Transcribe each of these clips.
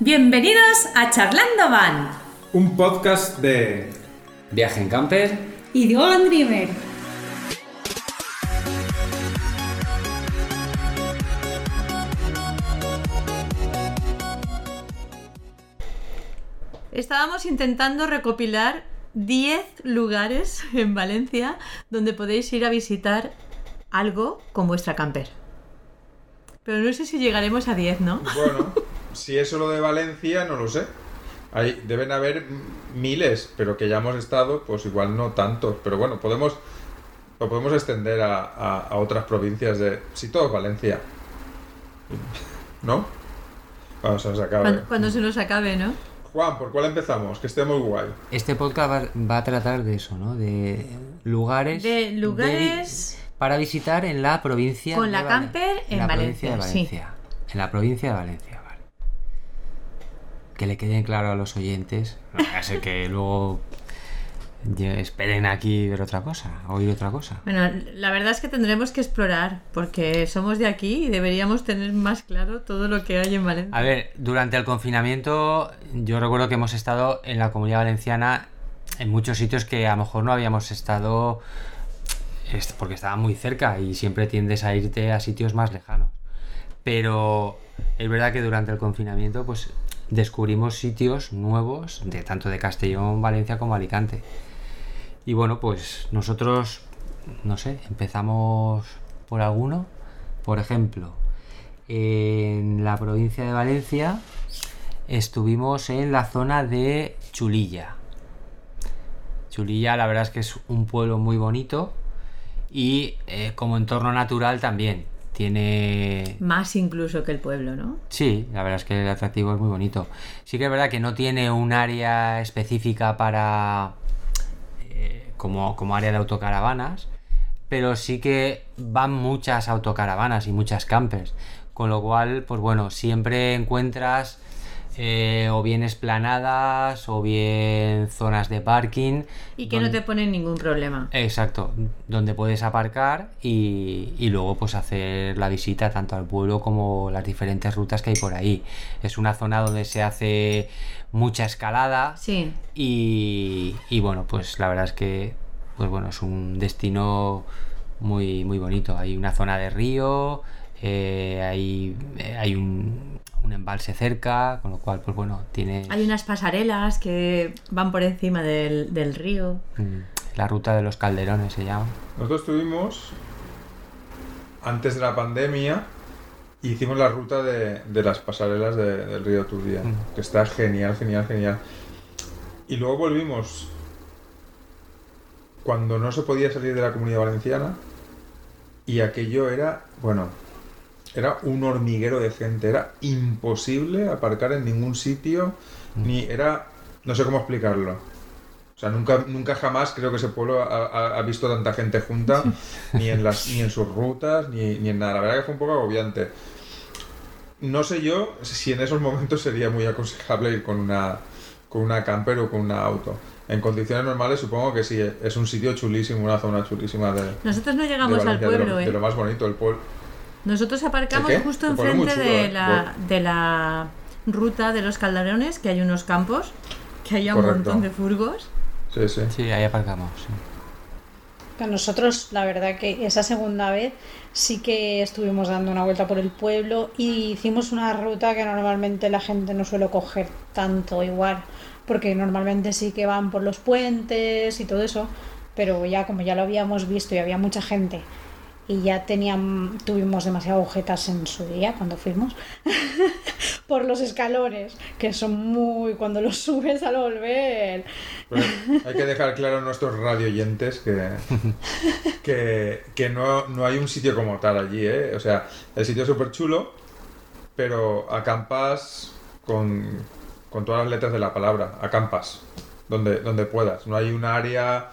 Bienvenidos a Charlando Van. Un podcast de Viaje en camper. Y de One Dreamer. Estábamos intentando recopilar 10 lugares en Valencia donde podéis ir a visitar algo con vuestra camper. Pero no sé si llegaremos a 10, ¿no? Bueno, si es solo de Valencia, no lo sé. Hay, deben haber miles, pero que ya hemos estado, pues igual no tantos. Pero bueno, podemos lo podemos extender a, a- a otras provincias de... Si todo es Valencia. ¿No? Cuando se nos acabe. Cuando, cuando se nos acabe, ¿no? Juan, ¿por cuál empezamos? Que esté muy guay. Este podcast va, va a tratar de eso, ¿no? De lugares. De lugares- de- para visitar en la provincia. Con de la Vale- camper en la provincia de Valencia, sí. Valencia. En la provincia de Valencia, vale. Que le queden claro a los oyentes. No vaya a ser que luego esperen aquí ver otra cosa, oír otra cosa. Bueno, la verdad es que tendremos que explorar porque somos de aquí y deberíamos tener más claro todo lo que hay en Valencia. A ver, durante el confinamiento yo recuerdo que hemos estado en la comunidad valenciana en muchos sitios que a lo mejor no habíamos estado es- porque estaban muy cerca y siempre tiendes a irte a sitios más lejanos. Pero es verdad que durante el confinamiento pues descubrimos sitios nuevos de tanto de Castellón, Valencia como Alicante. Y bueno, pues nosotros no sé, empezamos por alguno. Por ejemplo, en la provincia de Valencia estuvimos en la zona de Chulilla. Chulilla la verdad es que es un pueblo muy bonito y eh, como entorno natural también. Tiene... Más incluso que el pueblo, ¿no? Sí, la verdad es que el atractivo es muy bonito. Sí que es verdad que no tiene un área específica para... eh, como, como área de autocaravanas, pero sí que van muchas autocaravanas y muchas campers. Con lo cual, pues bueno, siempre encuentras eh, o bien esplanadas o bien zonas de parking. Y que no te ponen ningún problema. Exacto, donde puedes aparcar y, y luego pues hacer la visita tanto al pueblo como las diferentes rutas que hay por ahí. Es una zona donde se hace mucha escalada Sí. y, y bueno, pues la verdad es que pues bueno, es un destino muy, muy bonito. Hay una zona de río, eh, hay, eh, hay un, un embalse cerca, con lo cual pues bueno, tiene Hay unas pasarelas que van por encima del, del río. mm, la ruta de los calderones se llama. Nosotros estuvimos antes de la pandemia y hicimos la ruta de, de las pasarelas de- del río Turia, Mm. que está genial, genial, genial. Y luego volvimos cuando no se podía salir de la comunidad valenciana y aquello era, bueno, era un hormiguero de gente, era imposible aparcar en ningún sitio, ni era, no sé cómo explicarlo. O sea, nunca, nunca jamás creo que ese pueblo ha, ha- ha visto tanta gente junta, ni en las, ni en sus rutas, ni, ni en nada. La verdad que fue un poco agobiante. No sé yo si en esos momentos sería muy aconsejable ir con una, con una camper o con una auto. En condiciones normales supongo que sí, es un sitio chulísimo, una zona chulísima de, Nosotros no llegamos al Valencia, de lo- pueblo, de, ¿eh? lo más bonito, el pueblo. Nosotros aparcamos justo enfrente chulo, de, ¿eh? la, de la ruta de los calderones, que hay unos campos, que hay un Correcto. montón de furgos. Sí, sí. Sí, ahí aparcamos. sí. A nosotros, la verdad que esa segunda vez sí que estuvimos dando una vuelta por el pueblo y hicimos una ruta que normalmente la gente no suele coger tanto igual, porque normalmente sí que van por los puentes y todo eso, pero ya como ya lo habíamos visto y había mucha gente y ya tenían, tuvimos demasiado agujetas en su día cuando fuimos por los escalones, que son muy cuando los subes al volver. Hay que dejar claro a nuestros radioyentes que, que, que no, no hay un sitio como tal allí, ¿eh? O sea, el sitio es súper chulo, pero acampas con, con todas las letras de la palabra, acampas, donde, donde puedas. No hay un área...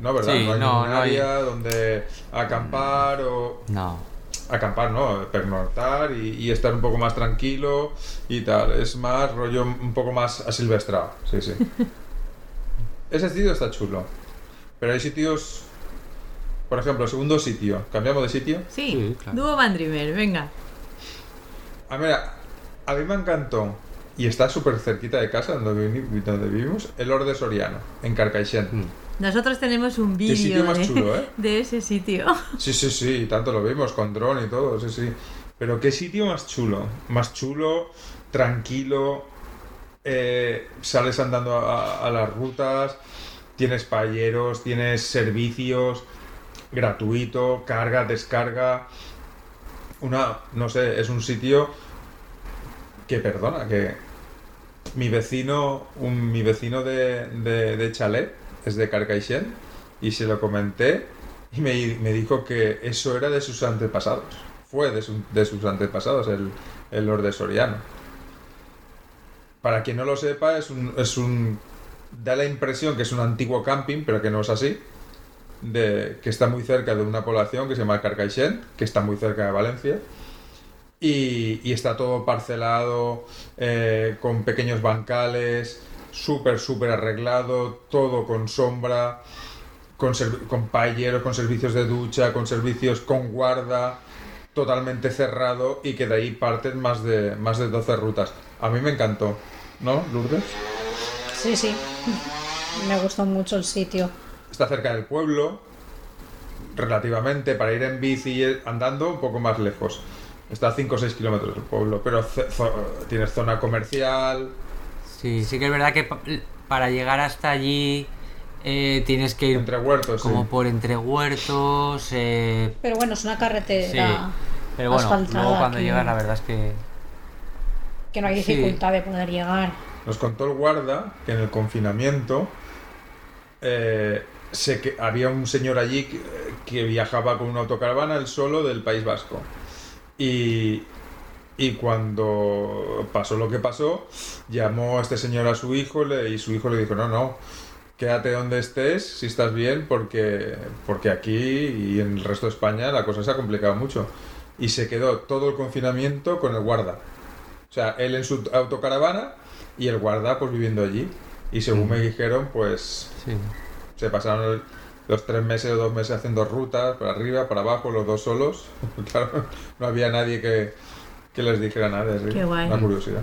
No, ¿verdad? Sí, no hay no, hay- área donde acampar o... No. acampar, ¿no? Pernoctar y, y estar un poco más tranquilo y tal. Es más rollo un poco más asilvestrado. Sí, sí. Ese sitio está chulo. Pero hay sitios. Por ejemplo, segundo sitio. ¿Cambiamos de sitio? Sí, Sí, claro. Dúo Van Dreamer, venga. A ver, a mí me encantó y está súper cerquita de casa donde vivimos, el Orde Soriano, en Carcaixent. Mm. Nosotros tenemos un vídeo de, ¿eh? de ese sitio. Sí, sí, sí, tanto lo vimos con dron y todo, sí, sí. Pero qué sitio más chulo, más chulo, tranquilo, eh, sales andando a, a las rutas, tienes paelleros, tienes servicios, gratuito, carga, descarga, una, no sé, es un sitio que perdona, que mi vecino, un, mi vecino de, de, de chalet es de Carcaixent y se lo comenté y me, me dijo que eso era de sus antepasados. Fue de, su- de sus antepasados el, el Lord de Soriano. Para quien no lo sepa, es un, es un. Da la impresión que es un antiguo camping, pero que no es así. De, que está muy cerca de una población que se llama Carcaixent, que está muy cerca de Valencia. Y, y está todo parcelado, eh, con pequeños bancales, súper, súper arreglado, todo con sombra, con, con con servicios de ducha, con servicios con guarda, totalmente cerrado y que de ahí parten más de, más de 12 rutas. A mí me encantó, ¿no, Lourdes? Sí, sí. Me gustó mucho el sitio. Está cerca del pueblo, relativamente, para ir en bici y andando un poco más lejos. Está a 5 o 6 kilómetros del pueblo, pero tienes zona comercial, Sí, sí que es verdad que pa- para llegar hasta allí eh, tienes que ir entre huertos. sí. como por entre huertos. eh, Pero bueno, es una sí, carretera pero bueno, asfaltada luego cuando que- llegas la verdad es que... que no hay Sí. dificultad de poder llegar. Nos contó el guarda que en el confinamiento eh, sé que había un señor allí que, que viajaba con una autocaravana él solo del País Vasco. Y, y cuando pasó lo que pasó, llamó a este señor a su hijo y su hijo le dijo, no, no, quédate donde estés, si estás bien, porque, porque aquí y en el resto de España la cosa se ha complicado mucho. Y se quedó todo el confinamiento con el guarda. O sea, él en su autocaravana y el guarda pues viviendo allí. Y según me dijeron, pues Sí. se pasaron el- los tres meses o dos meses haciendo rutas para arriba, para abajo, los dos solos. claro, no había nadie que, que les dijera nada. es Qué guay. Una curiosidad.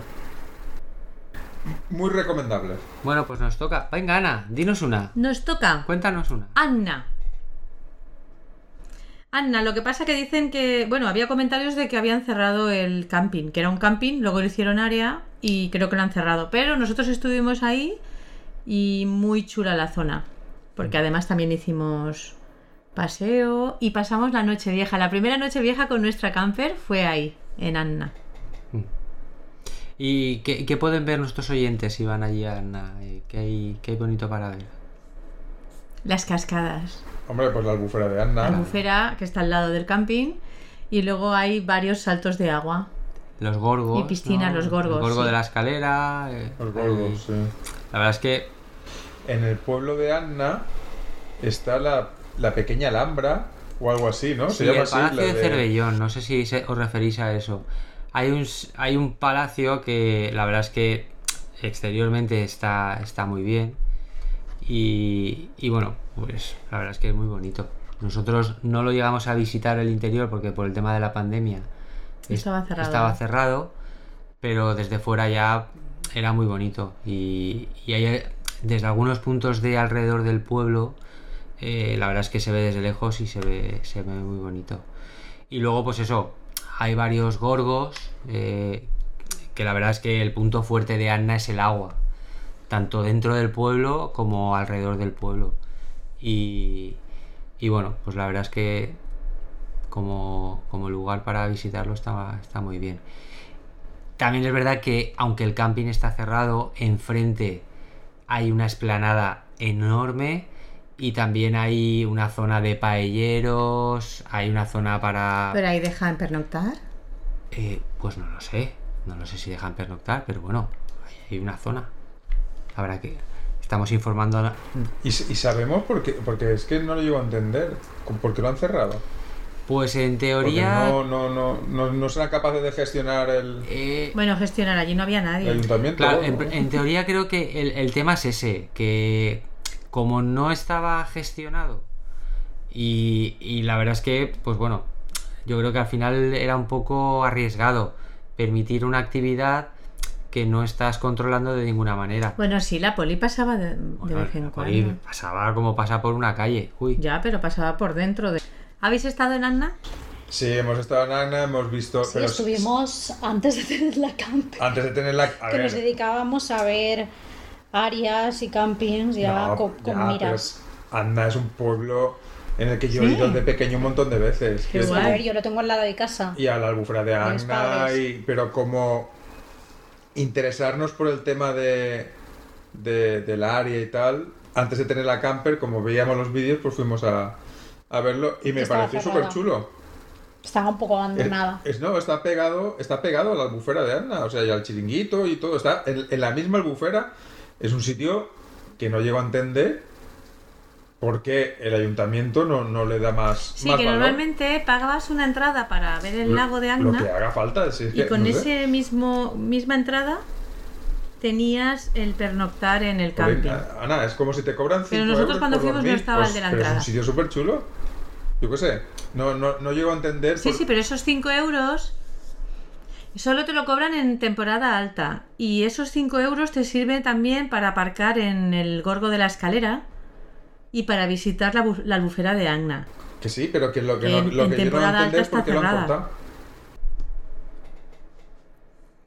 Muy recomendable. Bueno, pues nos toca. Venga, Ana, dinos una. Nos toca Cuéntanos una. Anna. Anna, lo que pasa que dicen que, bueno, había comentarios de que habían cerrado el camping, que era un camping, luego lo hicieron área y creo que lo han cerrado. Pero nosotros estuvimos ahí y muy chula la zona, porque además también hicimos paseo y pasamos la noche vieja. La primera noche vieja con nuestra camper fue ahí, en Anna. ¿Y qué, qué pueden ver nuestros oyentes si van allí a Ana? Eh, ¿Qué hay, qué hay bonito para ver? Las cascadas. Hombre, pues la albufera de La Anna. albufera que está al lado del camping y luego hay varios saltos de agua. Los gorgos. Y piscina, los gorgos, El gorgo sí. de la escalera. eh, Los gordos, sí. La verdad es que En el pueblo de Anna está la, la pequeña Alhambra o algo así, ¿no? Sí, el Palacio la de Cervellón, no sé si se- os referís a eso. Hay un, hay un palacio que la verdad es que exteriormente está, está muy bien. Y, y bueno, pues la verdad es que es muy bonito. Nosotros no lo llegamos a visitar el interior porque por el tema de la pandemia es- Estaba cerrado. estaba cerrado, pero desde fuera ya era muy bonito. Y, y hay, desde algunos puntos de alrededor del pueblo, eh, la verdad es que se ve desde lejos y se ve, se ve muy bonito. Y luego, pues eso, hay varios gorgos, eh, que la verdad es que el punto fuerte de Anna es el agua, tanto dentro del pueblo como alrededor del pueblo. Y, y bueno, pues la verdad es que como, como lugar para visitarlo está, está muy bien. También es verdad que aunque el camping está cerrado, enfrente hay una esplanada enorme y también hay una zona de paelleros, hay una zona para... Pero ahí dejan pernoctar. Eh, pues no lo sé, no lo sé si dejan pernoctar, pero bueno, hay una zona. Habrá que... Estamos informando... a- ¿Y, s- y sabemos por qué? Porque es que no lo llego a entender. ¿Por qué lo han cerrado? Pues en teoría... no, no, no, no, no serán capaces de gestionar el, eh, Bueno, gestionar allí no había el nadie. ayuntamiento. Claro, ¿no? en, en teoría creo que el, el tema es ese, que como no estaba gestionado y, y la verdad es que, pues bueno, yo creo que al final era un poco arriesgado permitir una actividad que no estás controlando de ninguna manera. Bueno, sí, la poli pasaba de, de Bueno, vez en la poli cuando. pasaba como pasa por una calle. Uy. Ya, pero pasaba por dentro de. ¿Habéis estado en Anna? Sí, hemos estado en Agna, hemos visto. Sí, pero estuvimos antes de tener la camp. Antes de tener la. A que ver, nos dedicábamos a ver áreas y campings ya no, con, con ya, miras. pero Agna es un pueblo en el que yo he ido de pequeño un montón de veces. Qué es- guay. A ver, yo lo tengo al lado de casa. y a la albufera de padres. y, pero como interesarnos por el tema de, de, del área y tal, antes de tener la camper, como veíamos los vídeos, pues fuimos a, a verlo y me Estaba pareció súper chulo. Estaba un poco Es, abandonada. es- no, está pegado, está pegado a la albufera de Agna, o sea, y al chiringuito y todo, está en, en la misma albufera. Es un sitio que no llego a entender por qué el ayuntamiento no, no le da más, Sí, más que valor. normalmente pagabas una entrada para ver el lago de Lo que Agna haga falta, si es y que, con no sé. ese mismo misma entrada tenías el pernoctar en el camping. Ana, es como si te cobran 5 Pero nosotros euros cuando fuimos no estaba el de la pero entrada. Es un sitio súper chulo. Yo qué sé. No, no, no llego a entender. Sí, por- sí, pero esos 5 euros solo te lo cobran en temporada alta. Y esos 5 euros te sirven también para aparcar en el gorgo de la escalera y para visitar la, bu- la albufera de Agna. Que sí, pero que lo que, Que no, en- lo en que yo no temporada entender es alta por qué está lo han cortado.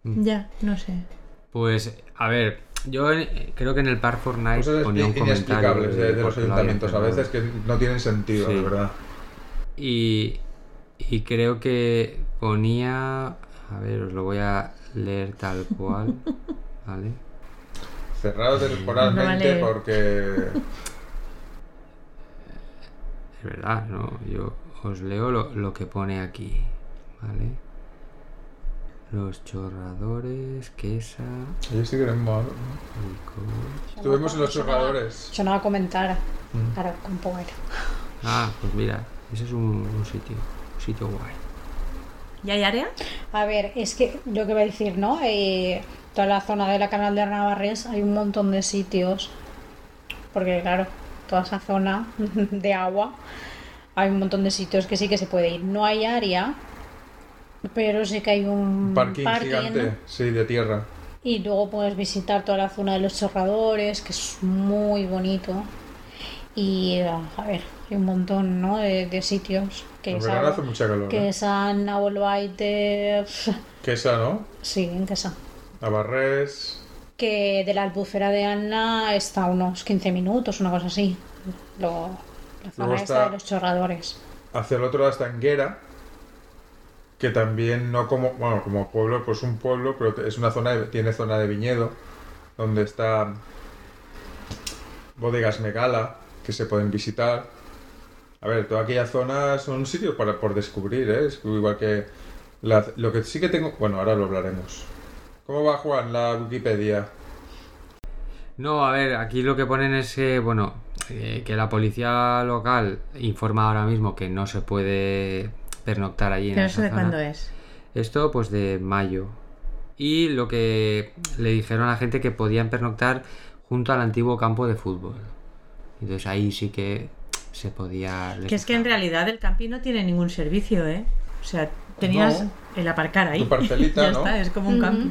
Mm. Ya, no sé. Pues, a ver, yo creo que en el Park Fortnite Cosas ponía un comentario. inexplicables de, de los ayuntamientos a veces que no tienen sentido, Sí. de verdad. Y, y creo que ponía. A ver, os lo voy a leer tal cual. ¿Vale? Cerrado temporalmente Vale. porque. Es verdad, no, yo os leo lo, lo que pone aquí. ¿Vale? Los chorradores, quesa. Ellos sí que eran malos. Estuvimos en los chorradores. Eso no va a comentar. Mm. Ahora, con poder. Ah, pues mira, ese es un, un sitio. Un sitio guay. ¿Y hay área? A ver, es que lo que va a decir, ¿no? Eh, toda la zona de la canal de Navarres hay un montón de sitios. Porque, claro, toda esa zona de agua hay un montón de sitios que sí que se puede ir. No hay área, pero sí que hay un Un parking, parking, gigante, sí, de tierra. Y luego puedes visitar toda la zona de los chorradores, que es muy bonito. Y a ver, hay un montón ¿no? de, de sitios. Que En verano hace mucha calor. que ¿eh? San Quesa, ¿no? sí, en Quesa. Navarrés. Que de la albufera de Anna está a unos 15 minutos, una cosa así. Luego, la zona Luego esta de los chorradores. Hacia el otro lado está Anguera, que también no como, bueno, como pueblo, pues un pueblo, pero es una zona, de- tiene zona de viñedo, donde está bodegas Megala, que se pueden visitar. A ver, toda aquella zona son sitios para, por descubrir, ¿eh? Es igual que la- lo que sí que tengo, bueno, ahora lo hablaremos. ¿Cómo va Juan la Wikipedia? No, a ver, aquí lo que ponen es que, bueno, eh, que la policía local informa ahora mismo que no se puede pernoctar allí en ¿Pero esa eso de zona. cuándo es? Esto, pues de mayo. Y lo que le dijeron a la gente que podían pernoctar junto al antiguo campo de fútbol. Entonces ahí sí que se podía. Que es que en realidad el camping no tiene ningún servicio, ¿eh? O sea, tenías No. el aparcar ahí. Tu parcelita, ya ¿no? está, es como un Ujú. camping.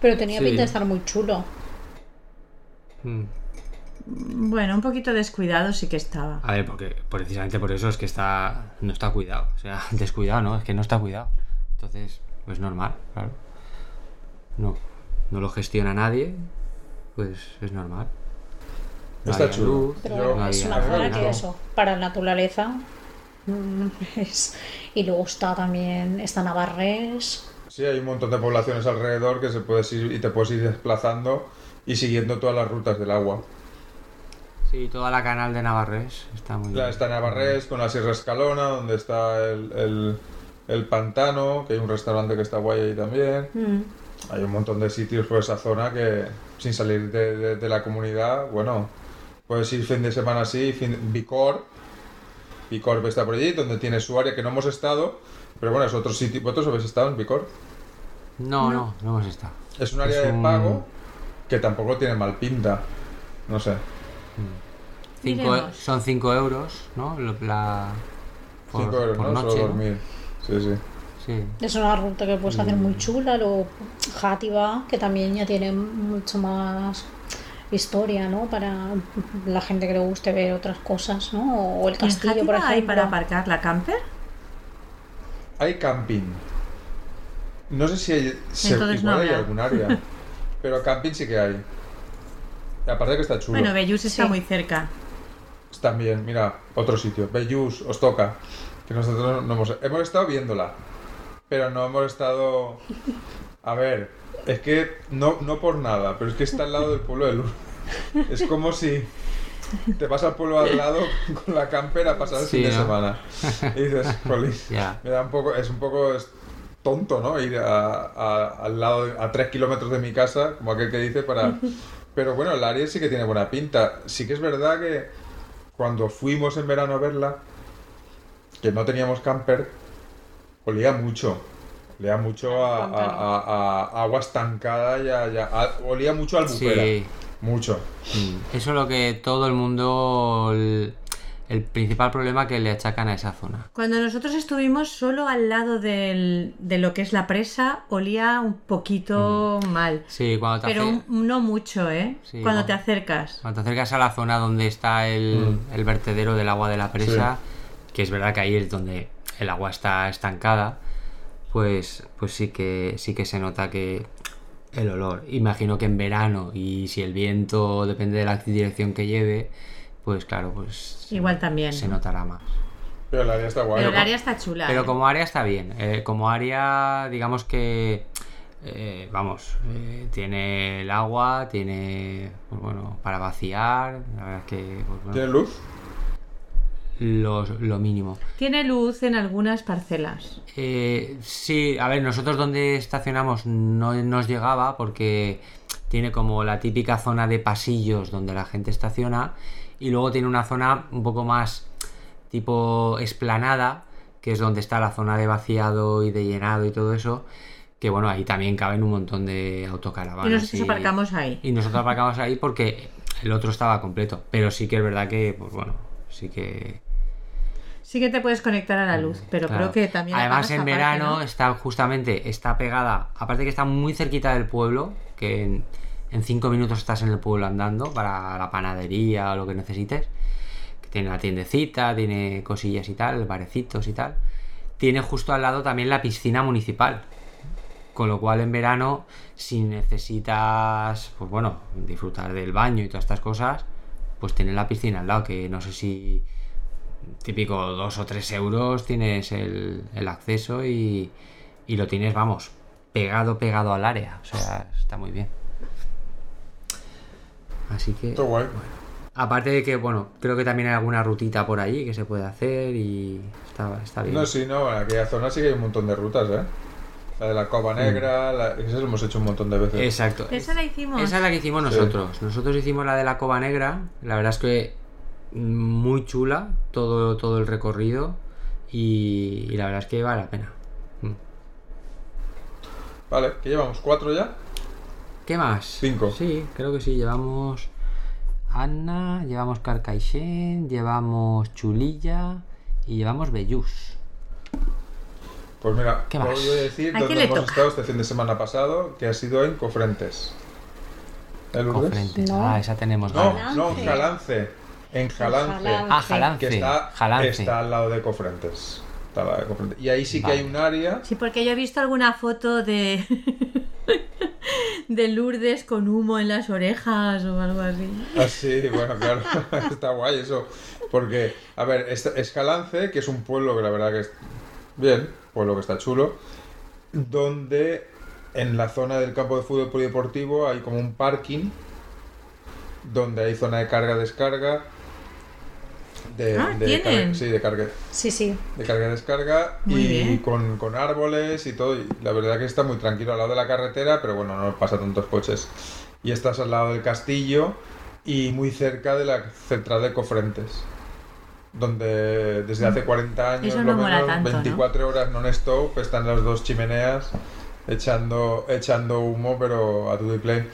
Pero tenía Sí. pinta de estar muy chulo. Mm. Bueno, un poquito descuidado sí que estaba. A ver, porque precisamente por eso es que está no está cuidado. O sea, descuidado, ¿no? Es que no está cuidado. Entonces, pues normal, claro. No, no lo gestiona nadie, pues es normal. No Está chulo. luz, Pero Yo- es una zona que eso, para naturaleza. es- Y luego está también, está Navarres. Sí, hay un montón de poblaciones alrededor que se puedes ir y te puedes ir desplazando y siguiendo todas las rutas del agua. Sí, toda la canal de Navarres está muy Ya bien. está Navarrés con la Sierra Escalona, donde está el, el- el pantano, que hay un restaurante que está guay ahí también. Mm. Hay un montón de sitios por esa zona que, sin salir de, de- de la comunidad, bueno, puedes ir fin de semana así, fin, Vicor, Vicor está por allí, donde tiene su área que no hemos estado, pero bueno, es otro sitio. ¿Vosotros habéis estado en Vicor? No, no, no hemos estado. Es un área Es de un- pago que tampoco tiene mal pinta. No sé. Cinco- Iremos. son 5 euros, ¿no? La, por, 5 euros, por ¿no? noche. Solo ¿no? dormir. Sí, sí. Sí. Es una ruta que puedes hacer Mm. muy chula, luego Játiva, que también ya tiene mucho más historia, ¿no? Para la gente que le guste ver otras cosas, ¿no? O el ¿Y en castillo, por Játiva hay ejemplo. para aparcar la camper? Hay camping. No sé si hay. se- igual no hay algún área. Pero camping sí que hay. Y aparte que está chulo. Bueno, Bellús está Sí. muy cerca. También, mira, otro sitio. Bellús, os toca. Que nosotros no hemos. Hemos estado viéndola. Pero no hemos estado. A ver, es que no, no por nada, pero es que está al lado del pueblo de Luz. Es como si te vas al pueblo al lado con la camper a pasar el Sí, fin de ¿no? semana. Y dices, "Jolín, Ya. me da un poco, es un poco tonto, ¿no? Ir a, a- al lado, de- a tres kilómetros de mi casa, como aquel que dice, para... Pero bueno, el área sí que tiene buena pinta. Sí que es verdad que cuando fuimos en verano a verla, que no teníamos camper, olía mucho. Olía mucho a, a- a- a agua estancada y a, y a- a- olía mucho a albufera. Sí. Mucho. Mm. Eso es lo que todo el mundo. El, el principal problema que le achacan a esa zona. Cuando nosotros estuvimos solo al lado del- de lo que es la presa, olía un poquito mal. Sí, cuando te, Pero no mucho, ¿eh? Sí, Cuando te acercas. cuando te acercas a la zona donde está el, el vertedero del agua de la presa, que es verdad que ahí es donde el agua está estancada, pues, pues sí que sí que se nota que el olor. Imagino que en verano y si el viento depende de la dirección que lleve, pues claro, pues se- Igual también. se notará más. Pero el área está guay. Pero el área está chula. Pero ¿eh? como área está bien. Eh, como área, digamos que. eh, vamos, eh, tiene el agua, tiene. Pues bueno, para vaciar. La verdad es que. Pues bueno, ¿Tiene luz? Lo, lo mínimo. Tiene luz en algunas parcelas. Eh, sí, a ver, nosotros donde estacionamos no nos llegaba porque tiene como la típica zona de pasillos donde la gente estaciona y luego tiene una zona un poco más tipo esplanada, que es donde está la zona de vaciado y de llenado y todo eso, que bueno, ahí también caben un montón de autocaravanas. y nosotros aparcamos ahí. Y nosotros aparcamos ahí porque el otro estaba completo, pero sí que es verdad que, pues bueno, sí que... Sí que te puedes conectar a la luz, pero Claro. creo que también. Además, en verano ¿no? está justamente, está pegada, aparte que está muy cerquita del pueblo, que en, en cinco minutos estás en el pueblo andando para la panadería o lo que necesites. Que tiene la tiendecita, tiene cosillas y tal, barecitos y tal. Tiene justo al lado también la piscina municipal. Con lo cual en verano, si necesitas, pues bueno, disfrutar del baño y todas estas cosas, pues tiene la piscina al lado, que no sé si típico dos o tres euros tienes el, el acceso y, y lo tienes, vamos, pegado, pegado al área. O sea, está muy bien. Así que, Está guay. aparte de que, bueno, creo que también hay alguna rutita por allí que se puede hacer y está, está bien. No, sí, no, en aquella zona sí que hay un montón de rutas, ¿eh? La de la Cova Negra, la... esa lo hemos hecho un montón de veces. Exacto. Esa la hicimos. Esa es la que hicimos nosotros. Nosotros hicimos la de la Cova Negra. La verdad es que muy chula todo, todo el recorrido y, y la verdad es que vale la pena. Mm. Vale, ¿qué llevamos? ¿Cuatro ya? ¿Qué más? Cinco. Sí, creo que sí. Llevamos Anna, llevamos Carcaixent, llevamos Chulilla y llevamos Bellús. Pues mira, ¿Qué voy más? a decir ¿A quién dónde le hemos toca? estado este fin de semana pasado, que ha sido en Cofrentes. ¿Eh, Lourdes? Cofrentes. No. Ah, esa tenemos. No, no, en Jalance. En Jalance. Ah. Que está, Jalance. está al lado de Cofrentes. Está al lado de Cofrentes. Y ahí sí que Vale. hay un área. Sí, porque yo he visto alguna foto de. de Lourdes con humo en las orejas o algo así. Así, bueno, claro, está guay eso. Porque, a ver, es, es Jalance, que es un pueblo que la verdad que es bien, pueblo que está chulo, donde en la zona del campo de fútbol polideportivo hay como un parking, donde hay zona de carga-descarga. De, Ah, de carga- sí, de carga, Sí, sí. de carga-descarga Muy y con, con árboles y todo. Y la verdad que está muy tranquilo al lado de la carretera, pero bueno, no pasa tantos coches. Y estás al lado del castillo y muy cerca de la central de Cofrentes, donde desde hace 40 años, Eso lo no mola menos, tanto, ¿no? 24 horas non-stop, están las dos chimeneas echando, echando humo, pero a y play.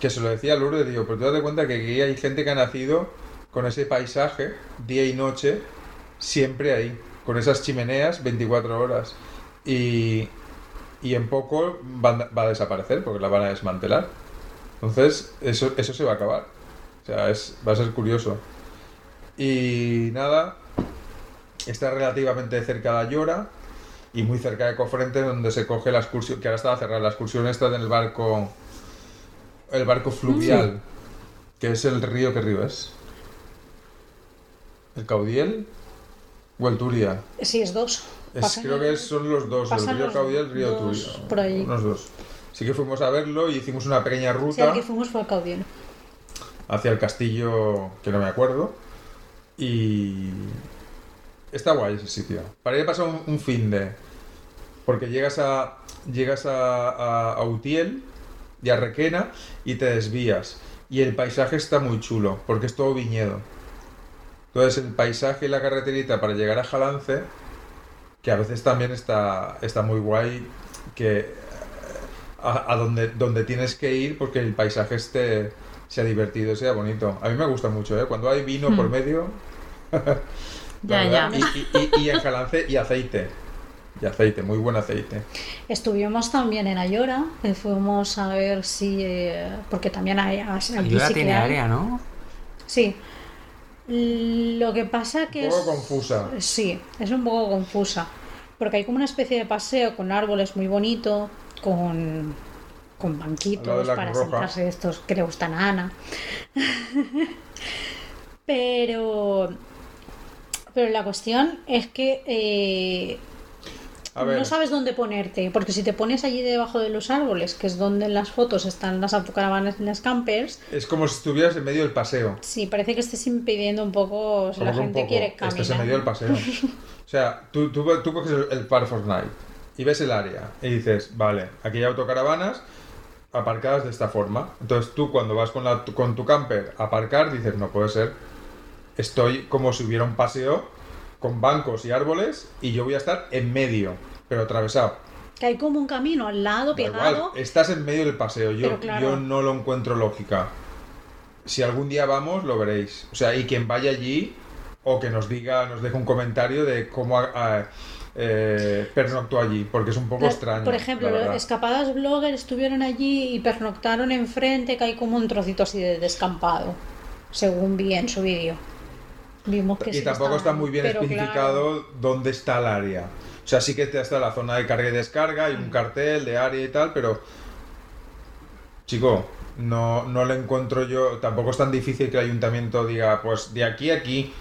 Que se lo decía Lourdes, digo, pero tú date cuenta que aquí hay gente que ha nacido con ese paisaje, día y noche, siempre ahí, con esas chimeneas 24 horas. y, y en poco van- va a desaparecer porque la van a desmantelar. Entonces, eso, eso se va a acabar. O sea, es, va a ser curioso. Y nada, está relativamente cerca de Ayora y muy cerca de Cofrente, donde se coge la excursión, que ahora estaba cerrada, la excursión está en el barco, el barco fluvial, que es el río, ¿qué río es? ¿El Caudiel o el Turia? Sí, es dos. Es- creo que son los dos, el río los Caudiel y el río Turia. por ahí. Unos dos. Así que fuimos a verlo y hicimos una pequeña Sí, ruta al que fuimos fue al Caudiel. hacia el castillo que no me acuerdo. Y está guay ese sitio. Para ir a pasar un, un fin de. Porque llegas a. Llegas a, a, a Utiel y a Requena y te desvías. Y el paisaje está muy chulo, porque es todo viñedo. Entonces el paisaje y la carreterita para llegar a Jalance, que a veces también está, está muy guay, que eh, a, a donde, donde tienes que ir porque el paisaje esté, sea divertido, sea bonito. A mí me gusta mucho, ¿eh? Cuando hay vino por medio... la Ya, ya. Y, y- y- y en Jalance y aceite. Y aceite, muy buen aceite. Estuvimos también en Ayora, que fuimos a ver si. eh, porque también hay. Sí que tiene área, ¿no? Sí. Lo que pasa que Un poco es. confusa. Sí, es un poco confusa. Porque hay como una especie de paseo con árboles muy bonito, con, con banquitos para Roja. sentarse estos que le gustan a Ana. pero. Pero la cuestión es que eh, no sabes dónde ponerte, porque si te pones allí debajo de los árboles, que es donde en las fotos están las autocaravanas y las campers, es como si estuvieras en medio del paseo. sí, parece que estés impidiendo un poco si la Como gente poco, quiere caminar. Estás en medio del paseo. O sea, tú, tú, tú coges el, el Park Fortnite y ves el área y dices, vale, aquí hay autocaravanas aparcadas de esta forma. Entonces tú cuando vas con, la, con tu camper a aparcar dices, no puede ser. Estoy como si hubiera un paseo con bancos y árboles y yo voy a estar en medio, pero atravesado. Que hay como un camino al lado, igual, pegado. estás en medio del paseo. Yo, Pero claro. yo no lo encuentro lógica. Si algún día vamos, lo veréis. O sea, y quien vaya allí o que nos diga, nos deje un comentario de cómo ah, eh, pernoctó allí, porque es un poco extraño. Por ejemplo, escapadas blogger estuvieron allí y pernoctaron enfrente, que hay como un trocito así de descampado, según vi en su vídeo. Vimos que sí y que tampoco está muy bien especificado dónde está el área. O sea, sí que está la zona de carga y descarga, hay un cartel de área y tal, pero. Chico, no, no le encuentro yo. Tampoco es tan difícil que el ayuntamiento diga, pues de aquí a aquí.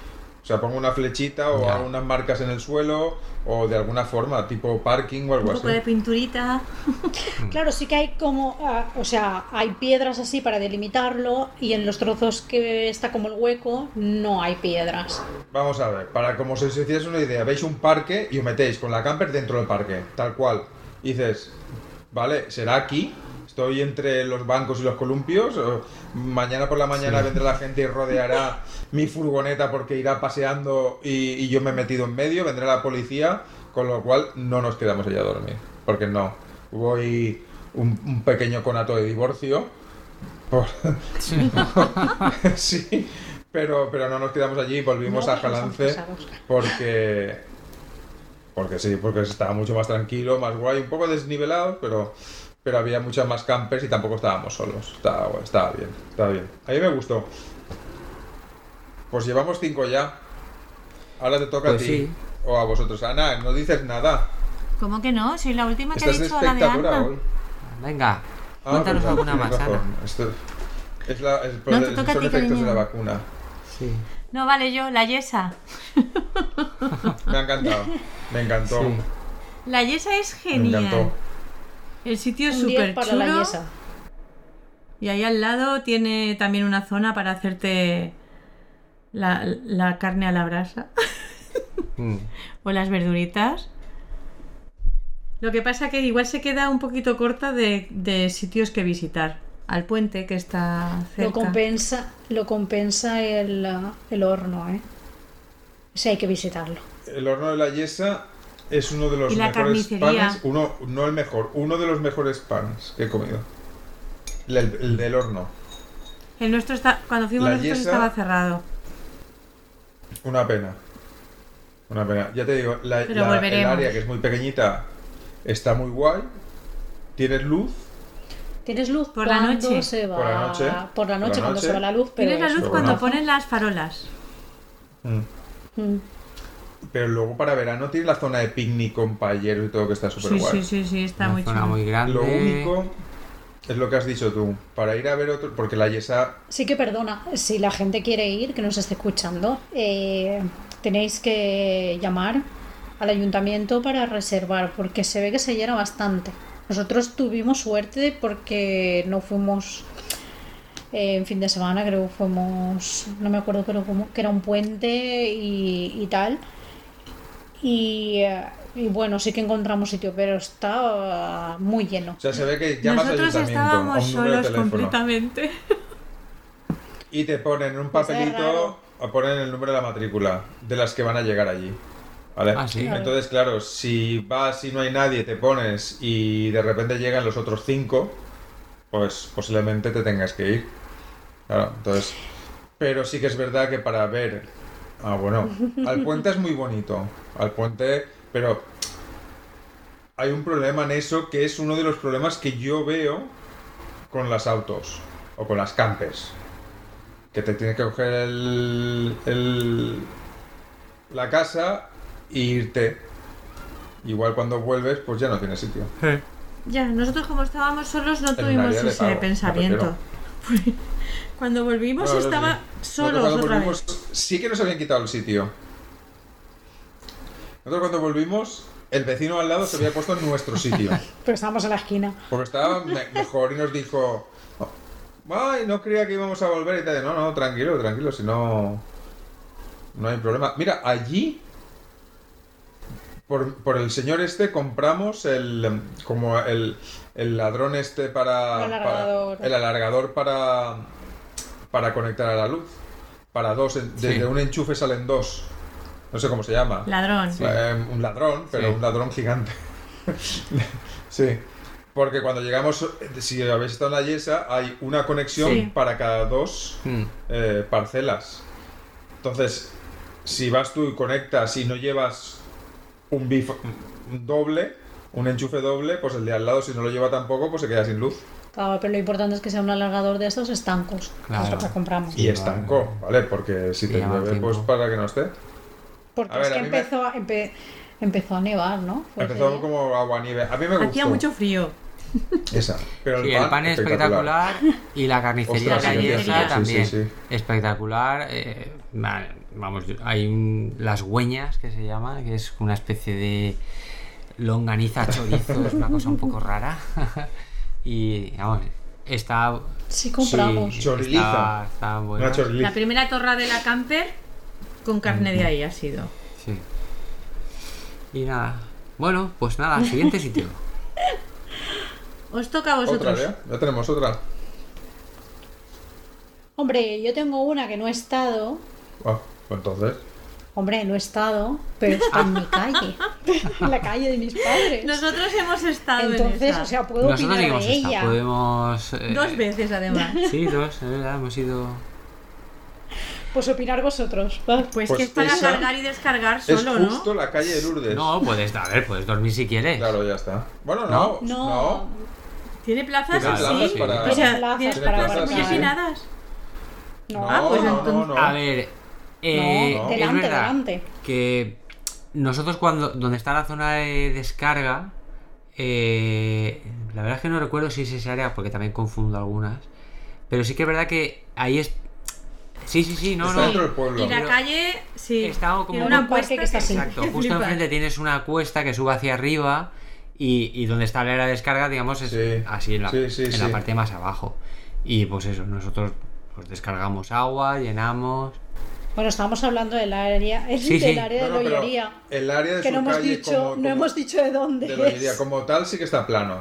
O sea, pongo una flechita o Ya. hago unas marcas en el suelo o de alguna forma, tipo parking o Un algo poco así. de pinturita. Claro, sí que hay como, ah, o sea, hay piedras así para delimitarlo y en los trozos que está como el hueco no hay piedras. Vamos a ver, para como si os hicierais una idea, veis un parque y os metéis con la camper dentro del parque, tal cual. Y dices, vale, será aquí, estoy entre los bancos y los columpios, mañana por la mañana vendrá la gente y rodeará mi furgoneta porque irá paseando y, y yo me he metido en medio, vendrá la policía, con lo cual no nos quedamos allá a dormir, porque no. Hubo ahí un, un pequeño conato de divorcio. por- sí, pero, pero no nos quedamos allí y volvimos No, a Jalance porque porque sí, porque estaba mucho más tranquilo, más guay, un poco desnivelado, pero pero había muchas más campers y tampoco estábamos solos. Estaba, estaba bien, estaba bien. A mí me gustó. Pues llevamos cinco ya. Ahora te toca Pues a ti. sí. O a vosotros. Ana, no dices nada. ¿Cómo que no? Soy la última que Estás de dicho la de Ana. hoy. Venga, Ah, cuéntanos pues, alguna más. Ana. Esto es la, es- No, te son toca a ti, efectos de la vacuna. Sí. No, vale, yo, la Yesa. Me ha encantado. Me encantó. Sí. La Yesa es Me genial. encantó. El sitio es Un 10 súper para la chulo. yesa. Y ahí al lado tiene también una zona para hacerte la, la carne a la brasa Mm. o las verduritas. Lo que pasa que igual se queda un poquito corta de, de sitios que visitar. Al puente que está cerca. Lo compensa, lo compensa el, el horno, ¿eh? O sea, hay que visitarlo. El horno de la Yesa es uno de los Y la mejores carnicería. panes. Uno, no el mejor, uno de los mejores panes que he comido. El, el del horno. El nuestro está, cuando fuimos La nosotros Yesa- estaba cerrado. Una pena. Una pena. Ya te digo, la, la- el área que es muy pequeñita está muy guay, tienes luz, ¿Tienes luz Por la noche. se va? Por la noche. Por la Por la noche, cuando noche. se va la luz. Pero Tienes la luz Pero cuando ponen las farolas. mm, Mm. Pero luego para verano tienes la zona de picnic con payeros y todo que está súper Sí, guay. sí, sí, sí, está Una muy zona chulo. muy grande. Lo único es lo que has dicho tú, para ir a ver otro, porque la Yesa Sí que perdona, si la gente quiere ir, que nos esté escuchando, eh, tenéis que llamar al ayuntamiento para reservar, porque se ve que se llena bastante. Nosotros tuvimos suerte porque no fuimos eh, en fin de semana, creo que fuimos, no me acuerdo, pero como que era un puente y, y tal. Y, y bueno, sí que encontramos sitio, pero está muy lleno. O sea, se ve que llamas Nosotros estábamos solos completamente. y te ponen en un papelito, o ponen el número de la matrícula de las que van a llegar allí. ¿Vale? Ah, sí. Entonces, claro, si vas y no hay nadie, te pones y de repente llegan los otros cinco, pues posiblemente te tengas que ir. Claro, entonces. Pero sí que es verdad que para ver. Ah, bueno. Al puente es muy bonito. Al puente. Pero. Hay un problema en eso que es uno de los problemas que yo veo con las autos. O con las campers. Que te tienes que coger el. el la casa e irte. Igual cuando vuelves, pues ya no tienes sitio. Ya, nosotros como estábamos solos no En tuvimos ese pensamiento. Cuando volvimos estaba sí. solos Nosotros cuando otra volvimos, vez. Sí que nos habían quitado el sitio. Nosotros cuando volvimos, el vecino al lado se había puesto en nuestro sitio. Pero estábamos en la esquina. Porque estaba me- mejor y nos dijo... Ay, no creía que íbamos a volver y tal. No, no, tranquilo, tranquilo, si no... No hay problema. Mira, allí... Por, por el señor este compramos el... Como el, el ladrón este para... El para- alargador. el alargador para... Para conectar a la luz. Para dos. en- Desde Sí. un enchufe salen dos. No sé cómo se llama. Ladrón. Sí. Eh, un ladrón, pero Sí. un ladrón gigante. sí. Porque cuando llegamos, si habéis estado en la Yesa, hay una conexión Sí. para cada dos Mm. eh, parcelas. Entonces, si vas tú y conectas y no llevas un bif un doble, un enchufe doble, pues el de al lado, si no lo lleva tampoco, pues se queda sin luz. Claro, pero lo importante es que sea un alargador de estos estancos. Claro. La compramos. Y estanco, ¿vale? Porque si te llueve, pues para que no esté. Porque A ver, es que a mí me- empezó, a- empe- empezó a nevar, ¿no? Fue Empezó como agua nieve. A mí me gustó. Hacía mucho frío. Esa. Pero Sí, el pan es espectacular y la carnicería Ostras, de la sí, también sí, sí. espectacular. eh, vamos, hay un- las hueñas que se llama, que es una especie de longaniza chorizo, es una cosa un poco rara. Y vamos, está Sí, compramos. Sí. Está, está buena. La primera torra de la camper con carne de ahí ha sido. Sí. Y nada. Bueno, pues nada, siguiente sitio. Os toca a Otra, vosotros. ¿ya? Ya tenemos otra. Hombre, yo tengo una que no he estado. Ah, pues entonces. Hombre, no he estado, pero está en mi calle. en la calle de mis padres. Nosotros hemos estado en Entonces, esa. o sea, puedo Nosotros opinar de estado, ella. podemos. eh, Dos veces además. Sí, dos, es verdad, hemos ido. Pues opinar vosotros. Pues, Pues que es para esa cargar y descargar Es solo, ¿no? justo la calle de Lourdes. No, puedes, a ver, puedes dormir si quieres. Claro, ya está. Bueno, no. ¿No? No, No. ¿Tiene plazas? Tiene plazas sí. para- O Tiene sea, plazas ¿tienes para plazas muy afinadas? no. Ah, pues no, entonces- no, no. A ver, eh, No, delante, delante. que nosotros cuando donde está la zona de descarga, eh, la verdad es que no recuerdo si es esa área porque también confundo algunas, pero sí que es verdad que ahí es, sí, sí, sí, no, Está no, dentro del pueblo. Y la calle, sí. está como una cuesta que está así. Exacto, justo enfrente tienes una cuesta que sube hacia arriba y, y donde está la era de descarga, digamos, es Sí. así en, la, Sí, sí, en la parte más abajo. Y pues eso, nosotros pues descargamos agua, llenamos. Bueno, estábamos hablando del área, el, Sí, sí. del área No, no, de Lollería. el área de Que su no hemos calle dicho, como- no hemos dicho de dónde de como tal sí que está plano.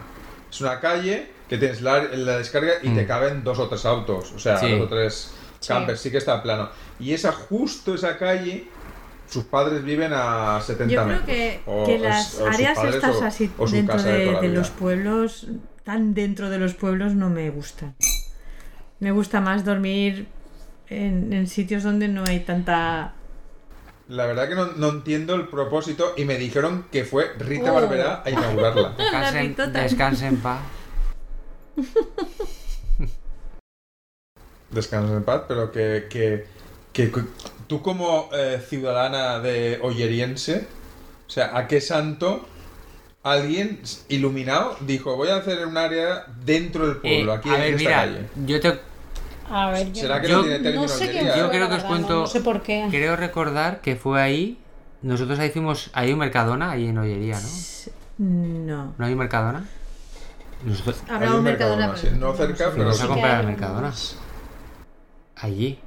Es una calle que tienes la, la descarga y te Mm. caben dos o tres autos. O sea, Sí. dos o tres campers. Sí que está plano. Y esa, justo esa calle, sus padres viven a 70 Yo creo metros. que, O- que o- las o áreas estas o- así dentro de de, de los pueblos, tan dentro de los pueblos, no me gustan. Me gusta más dormir en, en sitios donde no hay tanta La verdad que no, no entiendo el propósito y me dijeron que fue Rita Oh. Barberá a inaugurarla. Descansen, descansen en paz. Descansa en paz, pero que, que, que tú como eh, ciudadana de Olleriense, o sea, ¿a qué santo alguien iluminado dijo voy a hacer un área dentro del pueblo, Eh, aquí a en ver, esta mira, calle? yo te A ver, yo, ¿Será que yo- no tiene término no sé quién Yo creo que os cuento- No, no sé por qué. creo recordar que fue ahí. Nosotros ahí fuimos. Hay un Mercadona ahí en Ollería, ¿no? No. ¿No hay un Mercadona? Nosotros Habrá Hay un Mercadona. Mercadona, sí, no cerca, pero sí. a comprar hay al. Mercadona. Allí.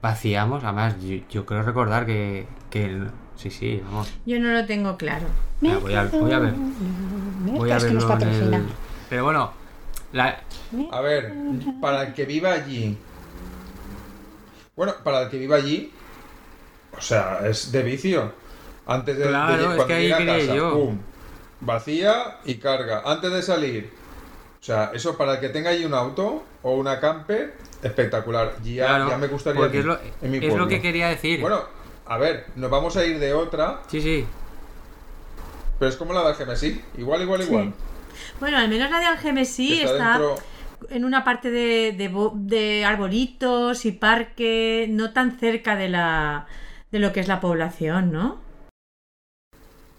Vaciamos. Además, yo, yo creo recordar que. que sí, sí, vamos. Yo no lo tengo claro. Mira, voy, a, voy a ver. Voy a es que nos patrocina. el... Pero bueno, la, A ver, para el que viva allí. Bueno, para el que viva allí. O sea, es de vicio. Antes de, de- Claro, es cuando que ahí llega a casa, yo. pum, vacía y carga. Antes de salir. O sea, eso para el que tenga allí un auto o una camper, espectacular. Ya, claro, ya me gustaría porque es lo, en mi es lo pueblo. que quería decir. Bueno, a ver, nos vamos a ir de otra, sí, sí. pero es como la del Gemesí. Igual, igual, igual. Bueno, al menos la de Algemesí está, está dentro. En una parte de, de de arbolitos y parque, no tan cerca de la de lo que es la población, ¿no?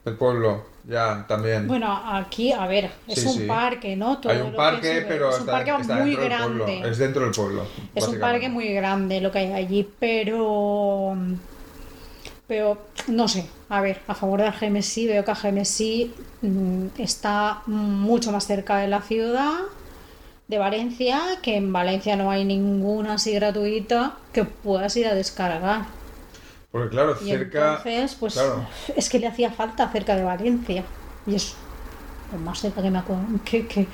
El pueblo, ya, también. Bueno, aquí, a ver, es Sí, un sí. parque, ¿no? Todo Hay un que parque, ve. pero es un está, parque está muy dentro del pueblo. grande. Es dentro del pueblo. Es un parque muy grande lo que hay allí, pero. Pero no sé. A ver, a favor de Algemesí, veo que Algemesí mm, está mucho más cerca de la ciudad de Valencia, que en Valencia no hay ninguna así gratuita que puedas ir a descargar. Porque claro, Y cerca. entonces, pues claro. es que le hacía falta cerca de Valencia. Y es lo más cerca que, me que, que,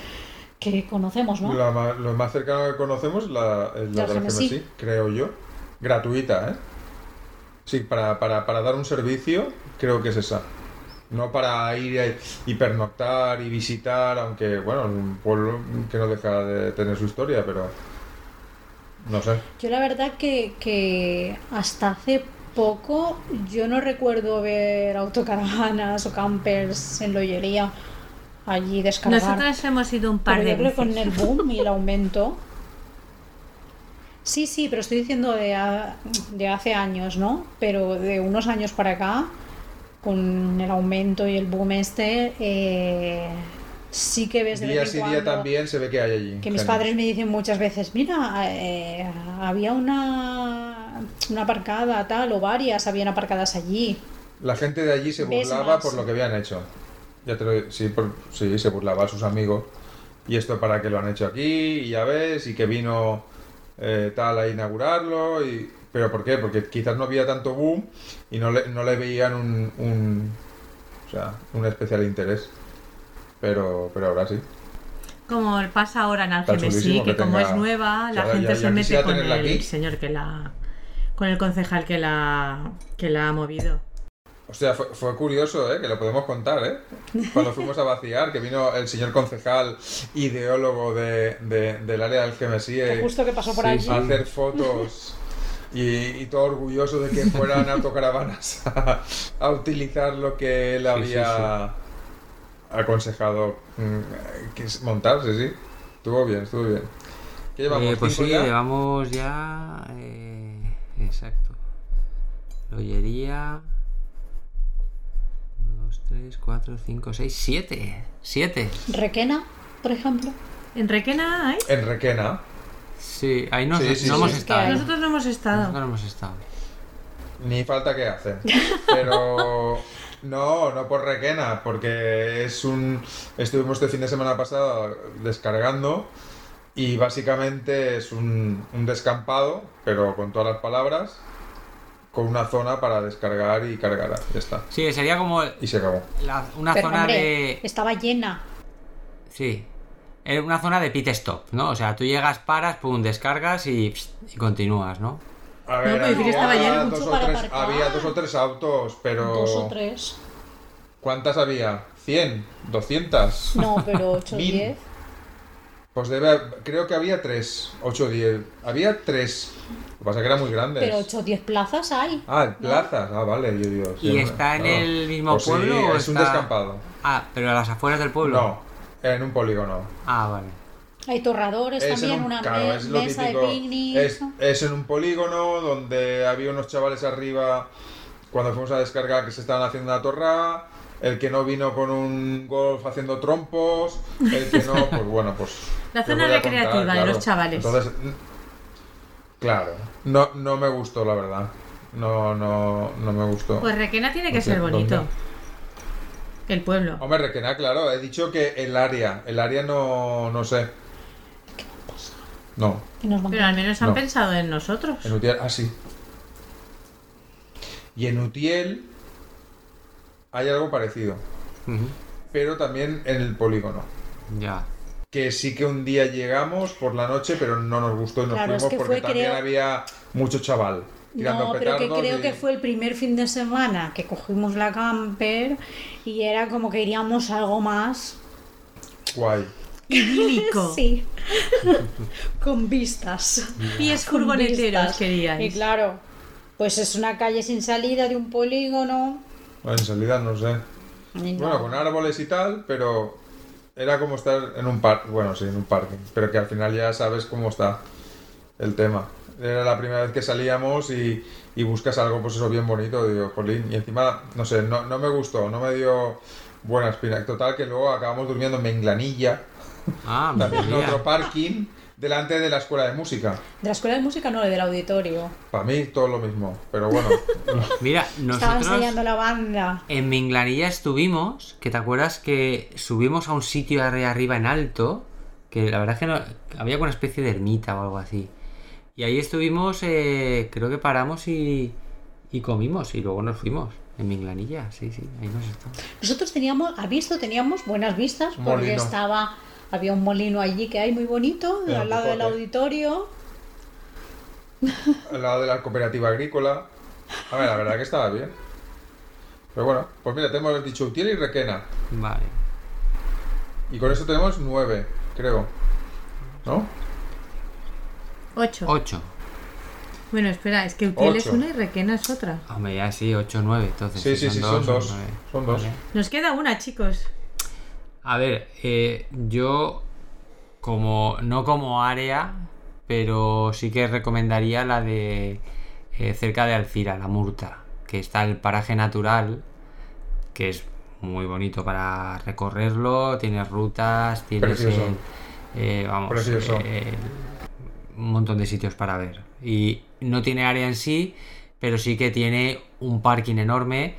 que conocemos, ¿no? La lo más cercano que conocemos es la, es la La de la. Gemesí, creo yo. Gratuita, ¿eh? Sí, para, para, para dar un servicio, creo que es esa. No para ir a- y pernoctar y visitar, aunque, bueno, es un pueblo que no deja de tener su historia, pero. No sé. Yo la verdad que, que hasta hace poco yo no recuerdo ver autocaravanas o campers en Lollería allí descargar. Nosotros hemos ido un par Pero de yo creo que veces. con el boom y el aumento. Sí, sí, pero estoy diciendo de, a- de hace años, ¿no? Pero de unos años para acá, con el aumento y el boom este, eh, sí que ves de Día vez sí en día cuando también se ve que hay allí. que mis padres me dicen muchas veces, mira, eh, había una, una aparcada tal o varias habían aparcadas allí. La gente de allí se burlaba por lo que habían hecho. Ya te lo- sí, por- sí, se burlaba a sus amigos. Y esto para que lo han hecho aquí, y ya ves, y que vino eh, tal a inaugurarlo. Y... ¿Pero por qué? Porque quizás no había tanto boom y no le, no le veían un, un, o sea, un especial interés. Pero, pero ahora sí. Como pasa ahora en Algemesí, que, que como tenga- es nueva, la gente ya- se ya mete con el aquí. señor que la con el concejal que la que la ha movido. O sea, fue, fue curioso, ¿eh? Que lo podemos contar, ¿eh? Cuando fuimos a vaciar, que vino el señor concejal, ideólogo de, de- del área del Que eh, justo que pasó por sí, allí. a hacer fotos y, y todo orgulloso de que fueran autocaravanas a, a utilizar lo que él Sí, había aconsejado mm, que es montar, sí, sí. Estuvo bien, estuvo bien. ¿Qué llevamos? Eh, pues ¿Cinco sí, ya? llevamos ya. eh, exacto. Lollería. 1, 2, 3, 4, 5, 6, 7. 7. Requena, por ejemplo. ¿En Requena hay? En Requena. Sí, ahí no, Sí, no sí, hemos sí. estado. Es que Nosotros no hemos estado. Nosotros no hemos estado. Ni falta que hacen. Pero no, no por Requena, porque es un. Estuvimos este fin de semana pasado descargando y básicamente es un, un descampado, pero con todas las palabras, con una zona para descargar y cargar. Ya está. Sí, sería como Y se acabó. la- una Pero zona hombre, de. estaba llena. Sí. Es una zona de pit stop, ¿no? O sea, tú llegas, paras, pum, descargas y, y continúas, ¿no? A pero ver, que estaba había, lleno. dos Mucho o para tres, aparcar. había dos o tres autos, pero. Dos o tres. ¿Cuántas había? ¿100? ¿200? No, pero 8 o Mil. 10. Pues debe, creo que había tres, ocho o diez. Había tres. Lo que pasa es que era muy grande. Pero 8 o 10 plazas hay. Ah, en plazas. Ah, vale, yo digo. ¿Y está en el mismo Pues sí, pueblo o es un está- descampado. Ah, pero a las afueras del pueblo. No, en un polígono. Ah, vale. Hay torradores Es también, un- una claro, me- es mesa típico. de picnic. Es, en un polígono donde había unos chavales arriba cuando fuimos a descargar que se estaban haciendo una torra. El que no vino con un golf haciendo trompos. El que no, pues bueno, pues. La zona voy a contar, recreativa de los chavales. Entonces, claro, no, no me gustó, la verdad. No, no, no me gustó. Pues Requena tiene que ser bonito. ¿Dónde? El pueblo. Hombre, Requena, claro, he dicho que el área. El área no, no sé. No, Que Pero al menos han No. pensado en nosotros. En Utiel, ah, sí. Y en Utiel hay algo parecido, pero también en el polígono. Ya. Que sí que un día llegamos por la noche, pero no nos gustó y nos Claro, es fuimos que porque fue, también creo- había mucho chaval tirando No, pero que creo y- que fue el primer fin de semana que cogimos la camper y era como que iríamos a algo más. guay. Idílico. Sí. Con vistas. Pies Con furgoneteros queríais. Y claro, pues es una calle sin salida de un polígono. Bueno, en salida no sé. y no. Bueno, con árboles y tal, pero era como estar en un parque. Bueno, sí, en un parque. Pero que al final ya sabes cómo está el tema. Era la primera vez que salíamos y, y buscas algo, pues eso, bien bonito. Digo, jolín. Y encima, no sé, no, no me gustó, no me dio buena espina. Total, que luego acabamos durmiendo en Menglanilla, Ah, también en otro parking, delante de la escuela de música. De la escuela de música no, del auditorio. Para mí, todo lo mismo. Pero bueno, Mira, Estaba nosotros ensayando la banda. en Minglanilla estuvimos, que te acuerdas que subimos a un sitio arri- arriba en alto, que la verdad es que no, había como una especie de ermita o algo así. Y ahí estuvimos, eh, creo que paramos y, y comimos y luego nos fuimos. En Minglanilla, sí, sí, ahí nos estamos. Nosotros teníamos, a visto, teníamos buenas vistas Un porque molino. estaba, había un molino allí que hay muy bonito, al lado del auditorio. al lado de la cooperativa agrícola. A ver, la verdad que estaba bien. Pero bueno, pues mira, te hemos dicho Utiel y Requena. Vale. Y con eso tenemos nueve, creo. ¿No? Ocho. Ocho. Bueno, espera, es que Utiel es Ocho. una y Requena es otra. Hombre, ya sí, ocho, nueve, entonces. Sí, si sí, sí, son dos. nueve. Son dos. Vale. Nos queda una, chicos. A ver, eh, yo como no como área, pero sí que recomendaría la de eh, cerca de Alcira, la Murta, que está el paraje natural, que es muy bonito para recorrerlo, tiene rutas, tienes Precioso. el- eh, vamos, Precioso. eh, un montón de sitios para ver. Y no tiene área en sí, pero sí que tiene un parking enorme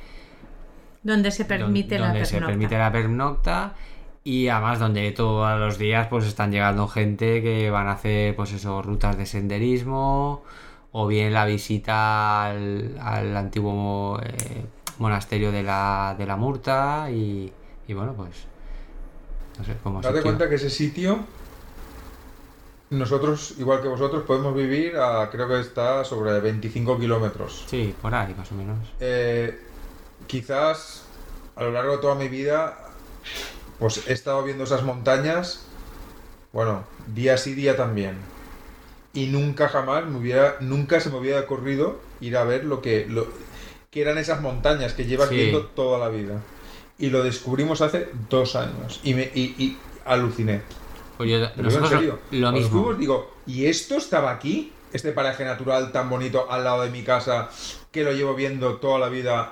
Donde se permite don- la donde se pernocta. permite la pernocta y además donde todos los días pues están llegando gente que van a hacer pues eso rutas de senderismo o bien la visita al, al antiguo eh, monasterio de la, de la Murta y, y bueno pues no sé cómo Date cuenta que ese sitio, nosotros, igual que vosotros, podemos vivir a, creo que está sobre 25 kilómetros. sí por ahí más o menos Eh, quizás a lo largo de toda mi vida, pues he estado viendo esas montañas, bueno, día sí, día también. Y nunca jamás me hubiera, nunca se me hubiera ocurrido ir a ver lo que, lo, que eran esas montañas que llevas Sí. viendo toda la vida. Y lo descubrimos hace dos años. Y, me, y, y aluciné. Pues yo- lo digo en nosotros serio. lo, lo Cuando mismo digo, ¿y esto estaba aquí? Este paraje natural tan bonito al lado de mi casa que lo llevo viendo toda la vida.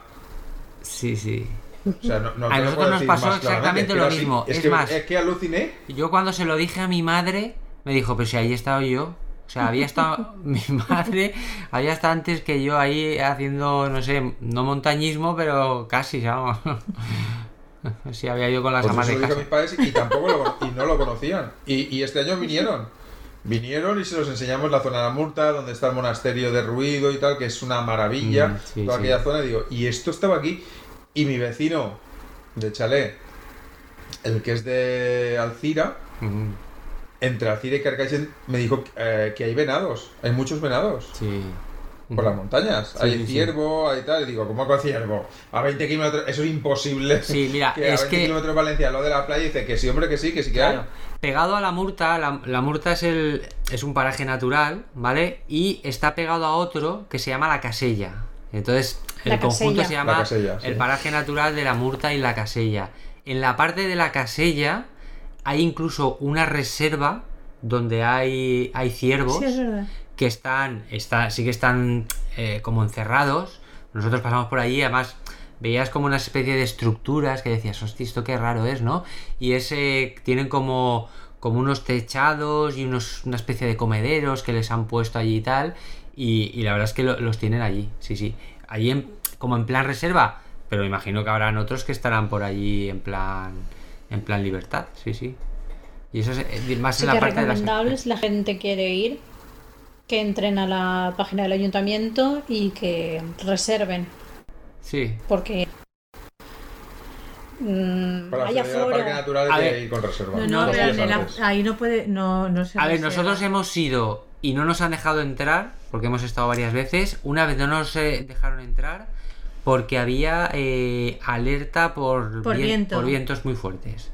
sí sí O sea, no, no A nosotros nos pasó exactamente lo así- mismo. Es, Es que, más- es que aluciné. Yo cuando se lo dije a mi madre, me dijo, pero si ahí he estado yo. O sea, había estado mi madre, había estado antes que yo ahí haciendo, no sé, no montañismo, pero casi, vamos. Sí, había yo con las Pues amas de casa. mis padres y tampoco lo, y no lo conocían. Y, y este año vinieron. Vinieron y se los enseñamos la zona de la Murta, donde está el monasterio de Ruido y tal, que es una maravilla. Mm, sí, toda sí. aquella zona. Y digo, y esto estaba aquí. Y mi vecino de Chalé, el que es de Alcira, entre Alcira y Carcaixent, me dijo eh, que hay venados. Hay muchos venados. Sí. Por las montañas. Sí, hay sí, sí. ciervo, hay tal. Y digo, ¿cómo con ciervo? A 20 kilómetros, eso es imposible. Sí, mira, que es a 20 que- kilómetros de Valencia, lo de la playa, dice que sí, hombre, que sí, que sí que Claro. hay. Pegado a la Murta, la, la Murta es, el, es un paraje natural, ¿vale? Y está pegado a otro que se llama La Casella. Entonces, el La conjunto Casella. se llama La Casella, sí. el paraje natural de la Murta y La Casella. En la parte de La Casella hay incluso una reserva donde hay, hay ciervos Sí, es verdad. Que están, está, sí que están eh, como encerrados. Nosotros pasamos por allí, además veías como una especie de estructuras que decías, hostia, esto qué raro es, ¿no? Y ese tienen como, como unos techados y unos, una especie de comederos que les han puesto allí y tal. Y, y la verdad es que lo- los tienen allí, sí, sí. Allí en- como en plan reserva, pero imagino que habrán otros que estarán por allí en plan, en plan libertad, sí, sí. Y eso es eh, más Sí en la parte de las... recomendable si la gente quiere ir, que entren a la página del ayuntamiento y que reserven, Sí, porque mm, Para hay aforo. parque natural A hay que ver. ir con reserva. No, pero en ahí no puede, no, no se A ver, nosotros hemos ido y no nos han dejado entrar, porque hemos estado varias veces. Una vez no nos eh, dejaron entrar porque había eh, alerta por, Por vien- viento. por vientos muy fuertes.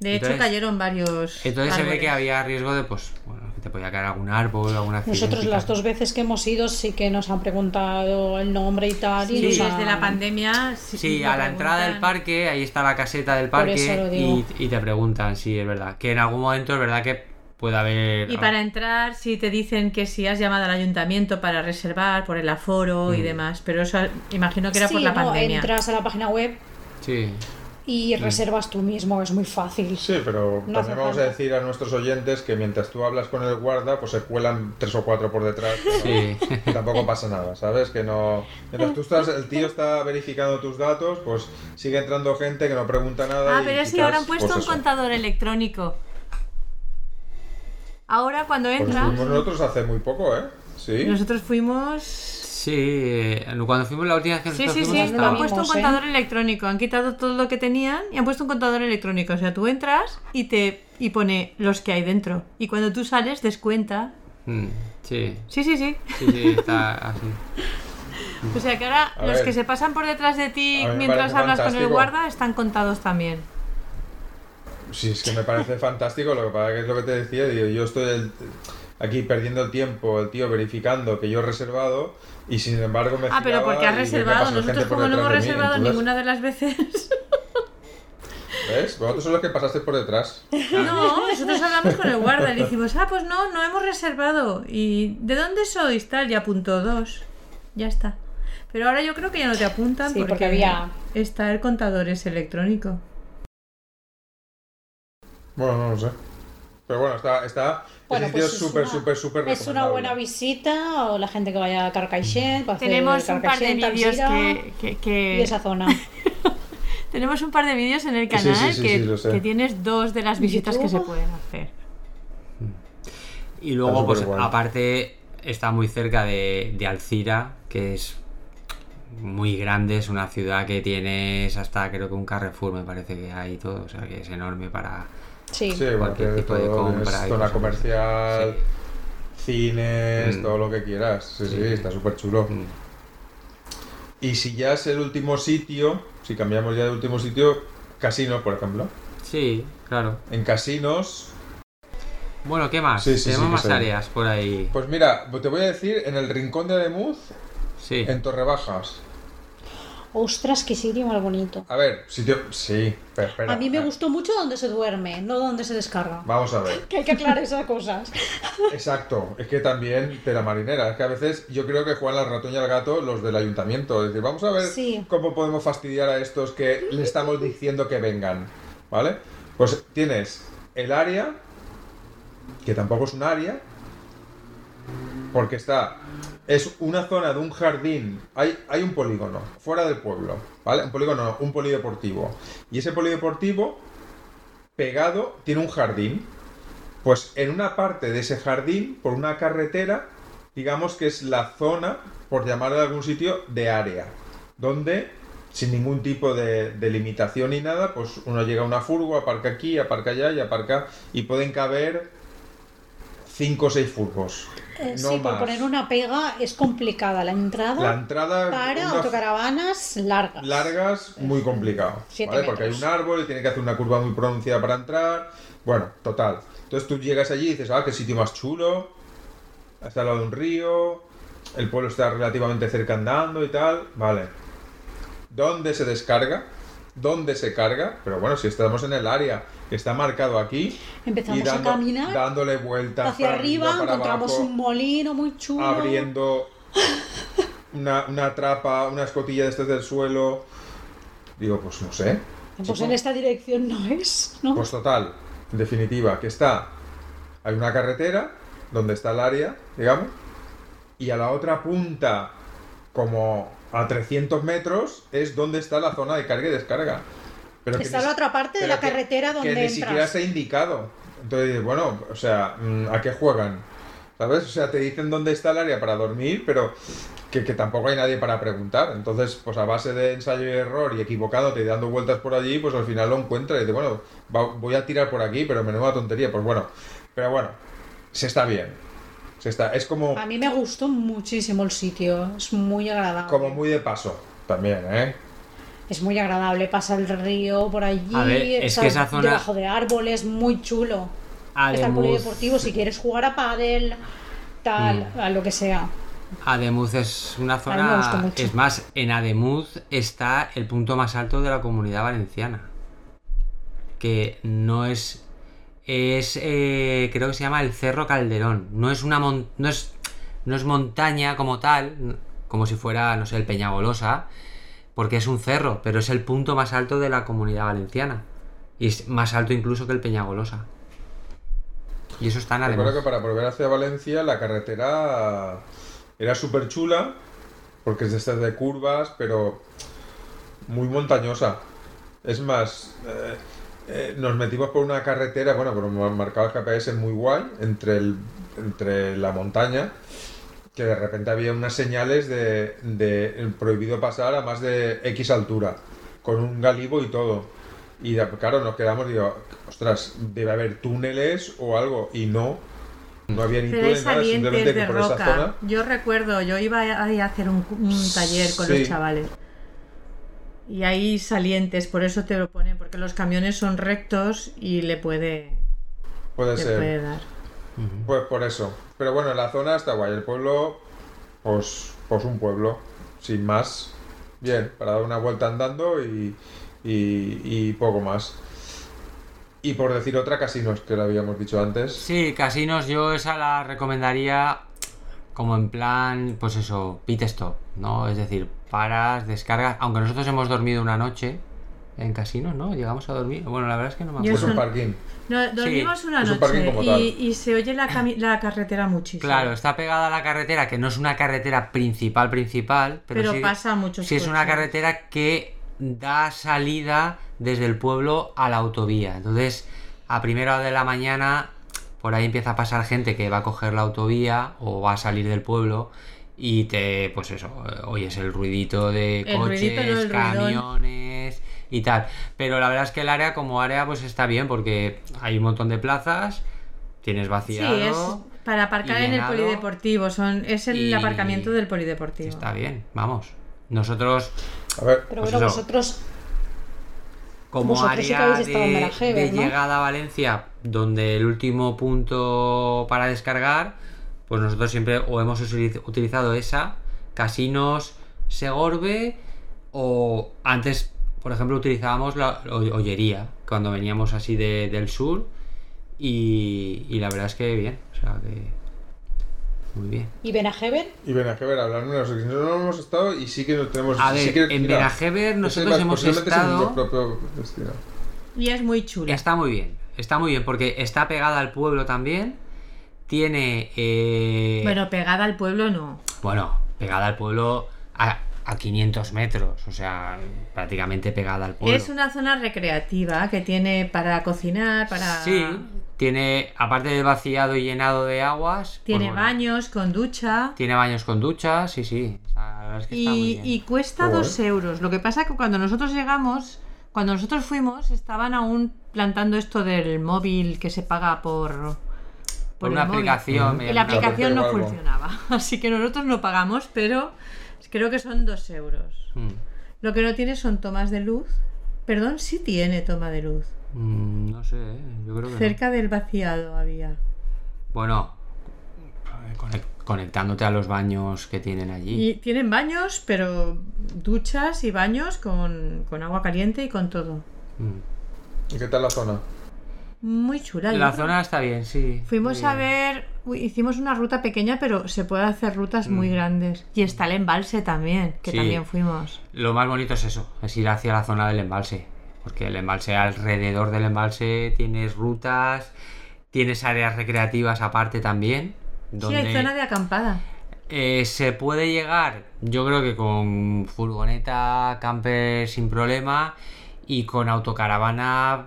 De hecho, cayeron varios. Entonces se ve que había riesgo de, pues, bueno, que te podía caer algún árbol, accidente. Nosotros las dos veces que hemos ido sí que nos han preguntado el nombre y tal. y Sí, desde la pandemia. Sí, Sí, a la entrada del parque, ahí está la caseta del parque y, y te preguntan, sí, es verdad. Que en algún momento es verdad que puede haber... Y para entrar, sí te dicen que si has llamado al ayuntamiento para reservar por el aforo Mm. y demás. Pero eso imagino que era por Sí, la no, pandemia. entras a la página web Sí. Y reservas tú mismo, es muy fácil. Sí, pero No también vamos a decir a nuestros oyentes que mientras tú hablas con el guarda, pues se cuelan tres o cuatro por detrás. pero Sí. Tampoco pasa nada, ¿sabes? Que no. Mientras tú estás, el tío está verificando tus datos, pues sigue entrando gente que no pregunta nada. Ah, y pero es que ahora han puesto pues un contador electrónico. Ahora cuando Pues entras. fuimos nosotros hace muy poco, ¿eh? Sí. Nosotros fuimos. Sí, eh, cuando fuimos la última vez que Sí, sí, sí, han puesto un ¿eh? contador electrónico. Han quitado todo lo que tenían y han puesto un contador electrónico. O sea, tú entras y te y pone los que hay dentro. Y cuando tú sales, descuenta. Mm, sí, Sí, sí, sí. sí, sí, está así. O sea que ahora A los ver. que se pasan por detrás de ti mientras hablas con el guarda están contados también. Sí, es que me parece fantástico. Lo que pasa que es lo que te decía. Digo, yo estoy el- aquí perdiendo el tiempo, el tío verificando que yo he reservado y sin embargo me Ah, pero porque has reservado. Nosotros como no hemos mí, reservado ninguna de las veces. ¿Ves? Vosotros son los que pasasteis por detrás. No, nosotros hablamos con el guarda y le decimos, ah, pues no, no hemos reservado. ¿Y de dónde sois? Tal, y apuntó dos. Ya está. Pero ahora yo creo que ya no te apuntan Sí, porque, porque había- está el contador es electrónico. Bueno, no lo sé. Pero bueno, está, está Bueno, pues es súper, una- súper, súper Es una buena visita o la gente que vaya a Carcaixent, para hacer Tenemos un par de vídeos que, que- que- y esa zona. Tenemos un par de vídeos en el Sí, sí, canal sí, que, que tienes dos de las visitas que se pueden hacer. Y luego, pues aparte, está muy cerca de, de Alcira, que es muy grande, es una ciudad que tienes hasta creo que un Carrefour me parece que hay todo, o sea que es enorme para... Sí. Sí, Cualquier tipo de todo, compra y zona cosas. comercial, cines, Mm. todo lo que quieras. Sí, sí, Sí. está súper chulo. Mm. Y si ya es el último sitio, si cambiamos ya de último sitio, casinos, por ejemplo. Sí, claro. En casinos, Bueno, ¿qué más? Sí, sí, sí, Tenemos más áreas por ahí. pues mira, te voy a decir, en el rincón de Ademuz, Sí. en Torrebajas. Ostras, qué sitio más bonito. A ver, sitio... Sí, pero espera. A mí me ah, gustó mucho donde se duerme, no donde se descarga. Vamos a ver. Que hay que aclarar esas cosas. Exacto, es que también de la marinera, es que a veces yo creo que juegan al ratón y al gato los del ayuntamiento, es decir, vamos a ver Sí. cómo podemos fastidiar a estos que le estamos diciendo que vengan, ¿vale? Pues tienes el área, que tampoco es un área, porque está, es una zona de un jardín, hay, hay un polígono, fuera del pueblo, ¿vale? Un polígono, no, un polideportivo, y ese polideportivo pegado tiene un jardín, pues en una parte de ese jardín, por una carretera, digamos que es la zona, por llamarlo de algún sitio, de área, donde sin ningún tipo de, de limitación ni nada, pues uno llega a una furgo, aparca aquí, aparca allá y aparca, y pueden caber 5 o 6 furgos. Eh, no sí, por más. poner una pega es complicada. La entrada La entrada para autocaravanas largas. largas, muy complicado. ¿vale? Porque hay un árbol y tiene que hacer una curva muy pronunciada para entrar. Bueno, total. Entonces tú llegas allí y dices, ah, qué sitio más chulo. Está al lado de un río. El pueblo está relativamente cerca andando y tal. Vale. ¿Dónde se descarga? ¿Dónde se carga? Pero bueno, si estamos en el área que está marcado aquí. Empezamos y dando- a caminar dándole vueltas hacia para arriba, para encontramos abajo un molino muy chulo. abriendo una, una trapa, una escotilla de estas del suelo. Digo, pues no sé. Pues chico. en esta dirección no es, ¿no? Pues total, en definitiva, que está. Hay una carretera donde está el área, digamos, y a la otra punta, como a 300 metros, es donde está la zona de carga y descarga. Pero que Está ni la otra parte de la que- carretera donde que ni siquiera se ha indicado. Entonces, bueno, o sea, mm, ¿a qué juegan? ¿Sabes? O sea, te dicen dónde está el área para dormir, pero que, que tampoco hay nadie para preguntar. Entonces, pues a base de ensayo y error y equivocándote y dando vueltas por allí, pues al final lo encuentras y dices, bueno, va- voy a tirar por aquí, pero menuda tontería. Pues bueno, pero bueno, se está bien. Se está, es como, A mí me gustó muchísimo el sitio, es muy agradable. como muy de paso también, ¿eh? Es muy agradable, pasa el río por allí, A ver, es está que esa zona- debajo de árboles, muy chulo. Está el Ademuz, polideportivo si quieres jugar a pádel, tal, Mm. a lo que sea. Ademuz es una mí me gustó zona. mucho. Es más, en Ademuz está el punto más alto de la comunidad valenciana. Que no es. Es. eh, creo que se llama el Cerro Calderón. No es una mon- no es. No es montaña como tal. Como si fuera, no sé, el Peñagolosa. Porque es un cerro, pero es el punto más alto de la comunidad valenciana. Y es más alto incluso que el Peñagolosa. Y eso está en Ademuz. Recuerdo que para volver hacia Valencia la carretera era súper chula, porque es de estas de curvas, pero muy montañosa. Es más, eh, eh, nos metimos por una carretera, bueno, como marcaba el GPS muy guay, entre, el, entre la montaña, que de repente había unas señales de, de prohibido pasar a más de X altura, con un galibo y todo. Y claro, nos quedamos, digo, ostras, debe haber túneles o algo, y no, no había ni túneles, nada, simplemente que por esa zona. Yo recuerdo, yo iba ahí a hacer un, un taller con Sí. los chavales. Y hay salientes, por eso te lo ponen, porque los camiones son rectos y le puede, Puede le ser. puede dar. Pues por eso. Pero bueno, la zona está guay. El pueblo, pues, pues un pueblo, sin más. Bien, para dar una vuelta andando y, y, y poco más. Y por decir otra, casinos, que lo habíamos dicho antes. Sí, casinos yo esa la recomendaría como en plan, pues eso, pit stop, ¿no? Es decir, paras, descargas, aunque nosotros hemos dormido una noche en casinos, ¿no? Llegamos a dormir. Bueno, la verdad es que no me Yo Es acuerdo. un parking. No, dormimos una es un parking noche y, y se oye la, carretera muchísimo. Claro, está pegada a la carretera, que no es una carretera principal, principal, pero, pero sí, pasa muchos sí es una carretera que da salida desde el pueblo a la autovía. Entonces, a primera hora de la mañana, por ahí empieza a pasar gente que va a coger la autovía o va a salir del pueblo y te, pues eso, oyes el ruidito de El coches, ruidito, no el ruidón. camiones y tal. Pero la verdad es que el área como área pues está bien porque hay un montón de plazas, tienes Sí, vaciado. es para aparcar en el polideportivo. Son, es el Y- aparcamiento del polideportivo. Está bien, vamos. Nosotros, A ver, Pero Pues bueno, eso. vosotros como Vosotros sí área en de, Berajever, de ¿no? llegada a Valencia, donde el último punto para descargar, pues nosotros siempre o hemos utiliz- utilizado esa, Casinos Segorbe, o antes, por ejemplo, utilizábamos la Ollería, cuando veníamos así de- del sur, y, y la verdad es que bien, o sea que muy bien. y Benajever, y Benajever, hablarme de los casinos. No hemos estado y sí que nos tenemos. A sí ver, que- en mira, Benajever nosotros hemos es estado... propio destino. Y es muy chulo. Está muy bien, está muy bien porque está pegada al pueblo también. Tiene. eh, Bueno, pegada al pueblo no. bueno, pegada al pueblo a, a 500 metros, o sea, prácticamente pegada al pueblo. Es una zona recreativa que tiene para cocinar, para... Sí, tiene, aparte del vaciado y llenado de aguas, pues Tiene bueno, baños con ducha. Tiene baños con duchas, sí, sí. o sea, la verdad es que está muy Y, bien. y cuesta Qué guay. dos euros. Lo que pasa que cuando nosotros llegamos, cuando nosotros fuimos, estaban aún plantando esto del móvil que se paga por, por una aplicación. Y la aplicación no funcionaba. Así que nosotros no pagamos, pero creo que son dos euros. Mm. Lo que no tiene son tomas de luz. Perdón, sí tiene toma de luz. Mm, no sé, ¿eh? yo creo que no. Cerca del vaciado había. Bueno, conec- conectándote a los baños que tienen allí. Y tienen baños, pero duchas y baños con, con agua caliente y con todo. Mm. ¿Y qué tal la zona? Muy chula. La creo. zona está bien, sí. Fuimos a ver, uy, hicimos una ruta pequeña, pero se puede hacer rutas muy Mm. grandes. Y está el embalse también, que Sí. también fuimos. Lo más bonito es eso, es ir hacia la zona del embalse. Porque el embalse, alrededor del embalse, tienes rutas, tienes áreas recreativas aparte también. Donde Sí, hay zona de acampada. eh, se puede llegar, yo creo que con furgoneta, camper sin problema. Y con autocaravana,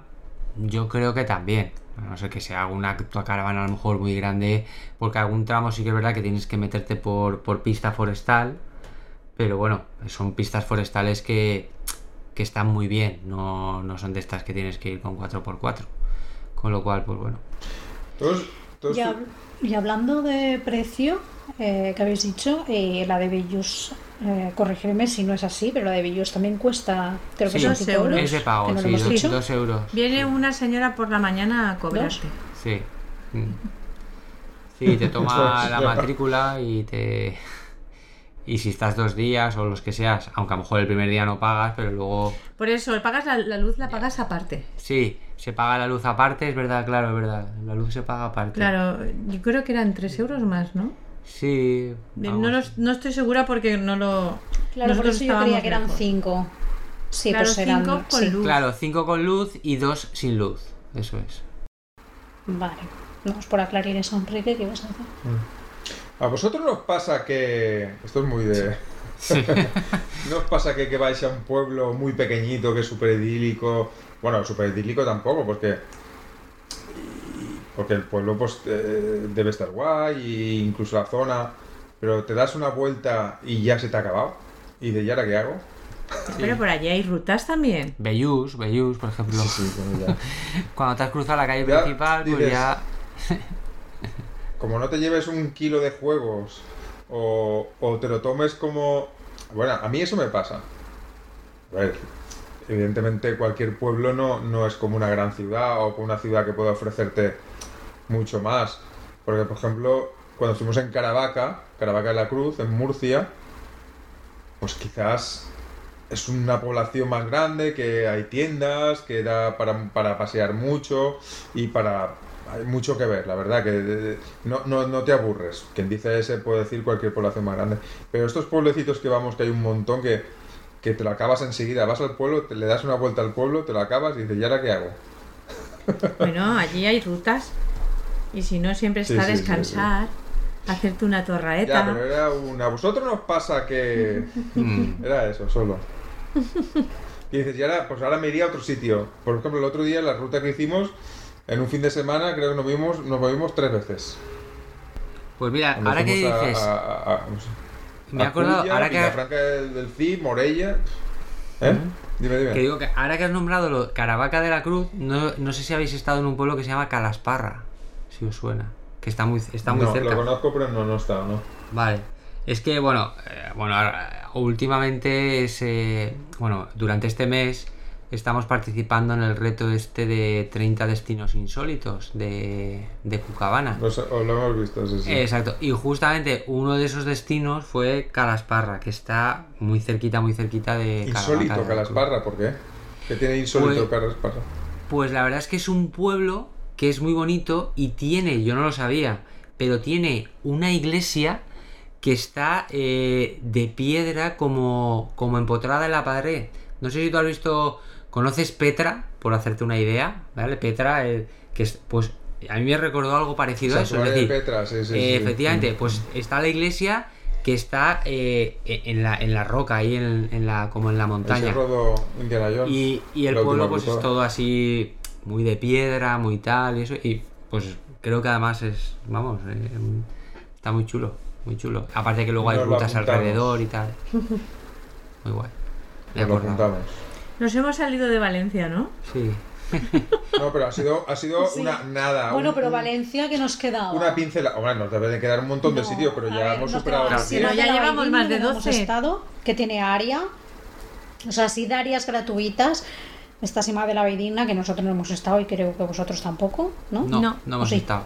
yo creo que también. A no ser que sea alguna autocaravana a lo mejor muy grande, porque algún tramo sí que es verdad que tienes que meterte por, por pista forestal. Pero bueno, son pistas forestales que, que están muy bien, no, no son de estas que tienes que ir con 4x4. Con lo cual, pues bueno. Hab- y hablando de precio, eh, que habéis dicho, eh, la de Bellus, eh, corregirme si no es así, pero la de Bellus también cuesta, creo que Sí, son dos 5 euros. Es de pago, no sí, hemos dos, dicho. dos euros. Viene una señora por la mañana a cobrarte. Sí. Mm. Sí, te toma la matrícula y te. Y si estás dos días o los que seas, aunque a lo mejor el primer día no pagas, pero luego. Por eso, pagas la, la luz, la pagas aparte. Sí, se paga la luz aparte, es verdad, claro, es verdad. La luz se paga aparte. Claro, yo creo que eran 3 euros más, ¿no? Sí. No, no estoy segura porque no lo. Claro, por eso yo creía que eran lejos. 5. Sí, Claro, pues eran. cinco con sí. luz. Claro, cinco con luz y dos sin luz. Eso es. Vale. Vamos por aclarar eso, Enrique, ¿qué vas a hacer? ¿A vosotros nos pasa que... Esto es muy de... ¿No os pasa que, que vais a un pueblo muy pequeñito, que es súper idílico? Bueno, súper idílico tampoco, porque... Porque el pueblo pues eh, debe estar guay, e incluso la zona, pero te das una vuelta y ya se te ha acabado. Y de ¿y ahora qué hago? Pero por allí hay rutas también. Bellús, Bellús, por ejemplo. bueno, ya. Cuando te has cruzado la calle Ya principal, pues dices- ya. Como no te lleves un kilo de juegos o, o te lo tomes como... Bueno, a mí eso me pasa. A ver, evidentemente cualquier pueblo no, no es como una gran ciudad o como una ciudad que pueda ofrecerte mucho más. Porque, por ejemplo, cuando estuvimos en Caravaca, Caravaca de la Cruz, en Murcia, pues quizás es una población más grande, que hay tiendas, que da para, para pasear mucho y para... Hay mucho que ver, la verdad, que no, no, no te aburres. Quien dice ese puede decir cualquier población más grande. Pero estos pueblecitos que vamos, que hay un montón que, que te lo acabas enseguida. Vas al pueblo, te le das una vuelta al pueblo, te lo acabas y dices, ¿y ahora qué hago? Bueno, allí hay rutas. Y si no, siempre Sí, está sí, sí, descansar, hacerte una Ya, torraeta. pero era una... ¿A vosotros nos pasa que... Mm. Era eso, solo. Y dices, y ahora, pues ahora me iría a otro sitio. Por ejemplo, el otro día, la ruta que hicimos, en un fin de semana, creo que nos vimos, nos movimos tres veces. Pues mira, ahora que dices. a- a- a- no sé, Me he a acordado, Cuya, ahora que, Villafranca del Cid, Morella... ¿Eh? Dime, dime. que digo que ahora que has nombrado lo, Caravaca de la Cruz, no, no sé si habéis estado en un pueblo que se llama Calasparra, si os suena, que está muy, está muy no, cerca. lo conozco, pero no, no estado, ¿no? Vale. Es que, bueno, eh, bueno, últimamente, es, eh, bueno, durante este mes estamos participando en el reto este de 30 destinos insólitos de, de Cucabana. O lo hemos visto, sí, sí. Exacto, y justamente uno de esos destinos fue Calasparra, que está muy cerquita, muy cerquita de Insólito. Calasparra, ¿por qué? ¿Qué tiene insólito Pues- Calasparra? Pues la verdad es que es un pueblo que es muy bonito y tiene, yo no lo sabía, pero tiene una iglesia que está eh, de piedra como, como empotrada en la pared. No sé si tú has visto, conoces Petra, por hacerte una idea, ¿vale? Petra, eh, que es, pues a mí me recordó algo parecido a eso. Es decir, Petra, sí, sí, eh, sí. efectivamente, pues está la iglesia que está eh, en, la, en la roca, ahí en, en la, como en la montaña. Y, y el pueblo pues es todo así muy de piedra, muy tal y eso. Y pues creo que además es, vamos, eh, está muy chulo, muy chulo. Aparte que luego hay Nos rutas apuntamos. alrededor y tal. Muy guay. Me Nos hemos salido de Valencia, ¿no? Sí. No, pero ha sido, ha sido Sí. una nada. Bueno, un- pero Valencia, que nos quedaba? Una pincela. Hombre, nos debe de quedar un montón de No, sitios, pero a ya ver, hemos superado quedaba Pero 10. ya llevamos más de donde hemos 12. estado, que tiene área. O sea, sí da áreas gratuitas. Esta Sima de la Baidina, que nosotros no hemos estado y creo que vosotros tampoco, ¿no? No, No. no, hemos Sí. estado.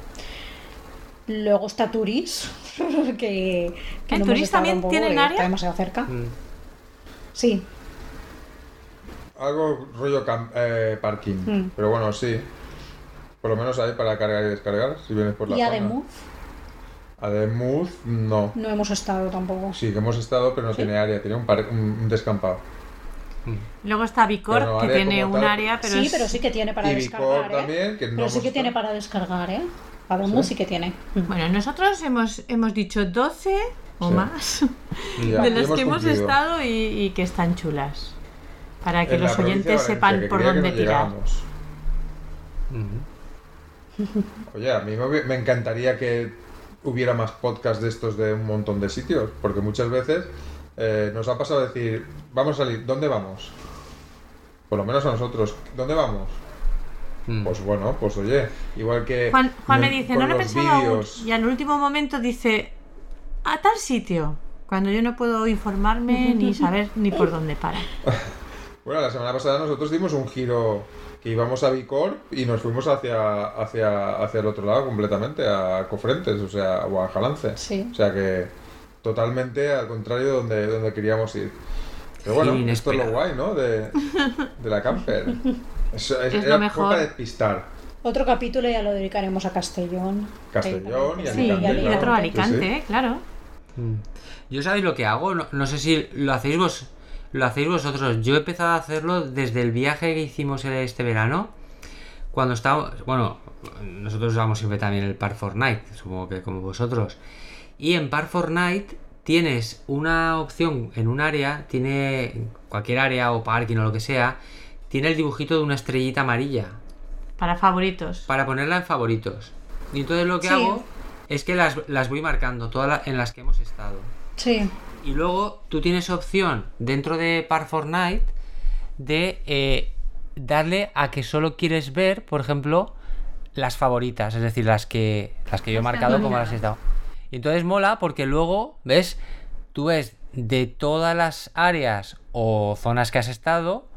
Luego está Turis, que, que ¿Eh, no Turis también que área? Está demasiado cerca. Mm. Sí, Algo rollo cam- eh, parking. Mm. Pero bueno, sí. Por lo menos hay para cargar y descargar, si vienes por la y zona. Ademuz Ademuz, no. no hemos estado tampoco. Sí, que hemos estado, pero no tiene área, tiene un, par- un un descampado. Luego está Vicor, no, que tiene un tal. área, pero sí, es- pero sí que tiene para Y descargar. Vicor ¿eh? también, que no pero sí que tiene para descargar, ¿eh? Ademuz ¿Sí? sí que tiene. Bueno, nosotros hemos, hemos dicho 12 o Sí. más ya, de las que hemos cumplido. estado y, y que están chulas. Para que En los oyentes sepan que por dónde no tirar. Oye, a mí me, encantaría que hubiera más podcasts de estos de un montón de sitios, porque muchas veces eh, nos ha pasado decir, vamos a salir, ¿dónde vamos? Por lo menos a nosotros, ¿dónde vamos? Mm. Pues bueno, pues oye, igual que... Juan, Juan me dice, no lo he pensado aún. Y al último momento dice, a tal sitio. Cuando yo no puedo informarme ni saber ni por dónde para. Bueno, la semana pasada nosotros dimos un giro que íbamos a Vicor y nos fuimos hacia, hacia, hacia el otro lado completamente, a Cofrentes, o sea, o a Jalance. Sí. O sea que totalmente al contrario de donde, donde queríamos ir. Pero bueno, esto es lo guay, ¿no? De, de la camper. Es, Es era- lo mejor. para despistar. Otro capítulo ya lo dedicaremos a Castellón. Castellón y Sí, Alicante, y claro. otro Sí, Alicante, sí. ¿eh? claro. Yo sabéis lo que hago, no, no sé si lo hacéis vos, lo hacéis vosotros. Yo he empezado a hacerlo desde el viaje que hicimos este verano. Cuando estábamos, bueno, nosotros usamos siempre también el Park Fortnite, supongo que como vosotros. Y en Park Fortnite tienes una opción en un área, tiene cualquier área o parking o lo que sea, tiene el dibujito de una estrellita amarilla Para favoritos. para ponerla en favoritos. Y entonces lo que Sí. hago es que las, las voy marcando, todas las en las que hemos estado. Sí. Y luego tú tienes opción dentro de Par Fortnite de eh, darle a que solo quieres ver, por ejemplo, las favoritas, es decir, las que las que yo he marcado como las he estado. Y entonces mola porque luego, ¿ves? Tú ves de todas las áreas o zonas que has estado,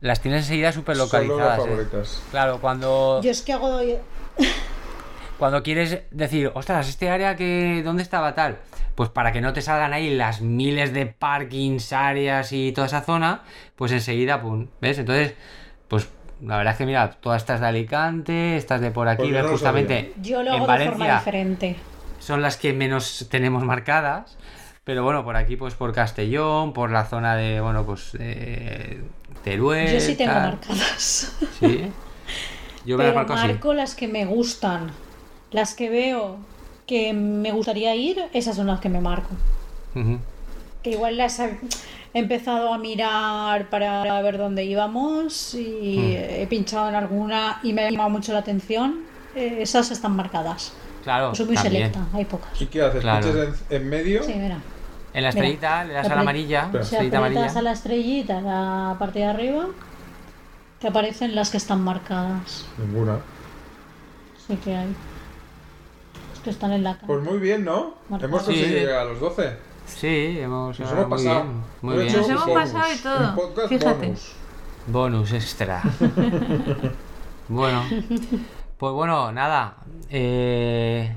las tienes enseguida súper Solo las localizadas. ¿eh? favoritas. Claro, cuando Yo es que hago. Cuando quieres decir, ostras, este área que. ¿Dónde estaba tal? Pues para que no te salgan ahí las miles de parkings, áreas y toda esa zona, pues enseguida, pum. ¿Ves? Entonces, pues la verdad es que mira, todas estas de Alicante, estas de por aquí, Pues no justamente Yo lo en hago de forma Valencia diferente. son las que menos tenemos marcadas. Pero bueno, por aquí, pues por Castellón, por la zona de, bueno, pues eh, Teruel. Yo sí tengo tal. marcadas. Sí. Yo me las Pero marco las que me gustan. Las que veo que me gustaría ir, esas son las que me marco. Que igual las he empezado a mirar para ver dónde íbamos y Hmm. he pinchado en alguna y me ha llamado mucho la atención. Eh, esas están marcadas. Claro, Soy muy también. selecta, hay pocas. ¿Y qué haces? Claro. ¿Pinchas en, en medio? Sí, mira. En la Mira, estrellita le das a la amarilla. Si estrellita aprietas a la estrellita, la parte de arriba, te aparecen las que están marcadas. Ninguna. Sí que hay. Que están en la Pues cama. muy bien, ¿no? Marcado. Hemos conseguido Sí. llegar a los 12. Sí, hemos, Nos hemos muy pasado. bien, muy Hemos bien. Nos hemos bonus, pasado y todo. Un podcast Fíjate. bonus. Bonus extra. bueno, pues bueno, nada. eh,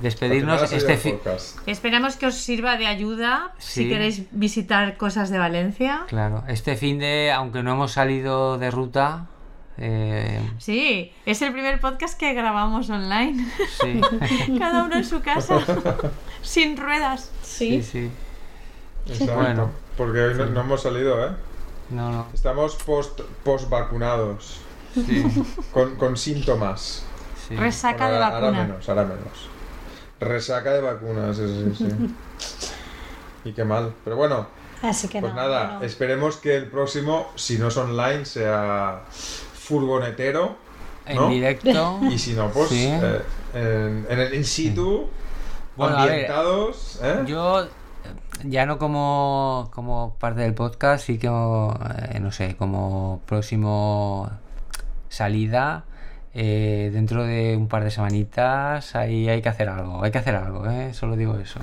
despedirnos este fin. Esperamos que os sirva de ayuda si queréis visitar cosas de Valencia. Claro, este fin de, aunque no hemos salido de ruta, eh, Sí, es el primer podcast que grabamos online. sí, Cada uno en su casa, sin ruedas. sí, Sí, sí. Exacto. Bueno. Porque hoy no, no hemos salido, ¿eh? No, no, Estamos post, post vacunados. sí, Con, con síntomas. sí. Resaca de vacuna. Ahora menos, ahora menos. Resaca de vacunas, sí, sí, sí. y qué mal. Pero bueno, así que pues no, nada, esperemos que el próximo, si no es online, sea furgonetero. En directo. Y si no, pues Sí. eh, en, en el in situ, Bueno, a ver, ambientados. ¿eh? Yo, ya no como, como parte del podcast, sí que, eh, no sé, como próximo salida. eh, dentro de un par de semanitas ahí hay que hacer algo, hay que hacer algo, ¿eh? solo digo eso.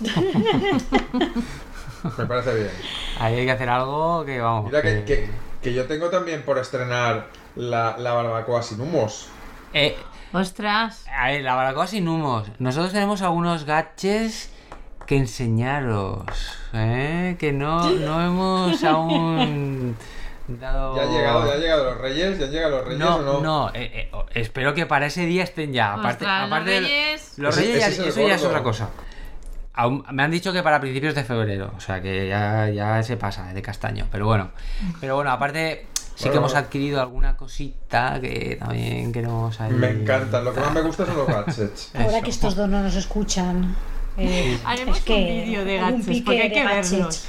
Me parece bien. Ahí hay que hacer algo que vamos. Mira que, que- que- que yo tengo también por estrenar la, la barbacoa sin humos. Eh, Ostras. a ver, la barbacoa sin humos. Nosotros tenemos algunos gadgets que enseñaros, ¿eh? que no, no hemos aún dado... ¿Ya han llegado, ya han llegado los reyes? ¿Ya han llegado los reyes No, o no? no, eh, eh, espero que para ese día estén ya. Aparte, Ostras, aparte los reyes. los ya- es eso ya es otra cosa. Aún- me han dicho que para principios de febrero, o sea que ya, ya se pasa de castaño. Pero bueno, pero bueno, aparte sí que hemos adquirido alguna cosita que también queremos ahí. Me encantan. Lo que más me gusta son los gadgets. Ahora que estos dos no nos escuchan, eh, Haremos es que un vídeo de hay un gadgets, pique porque hay que gadgets. verlos.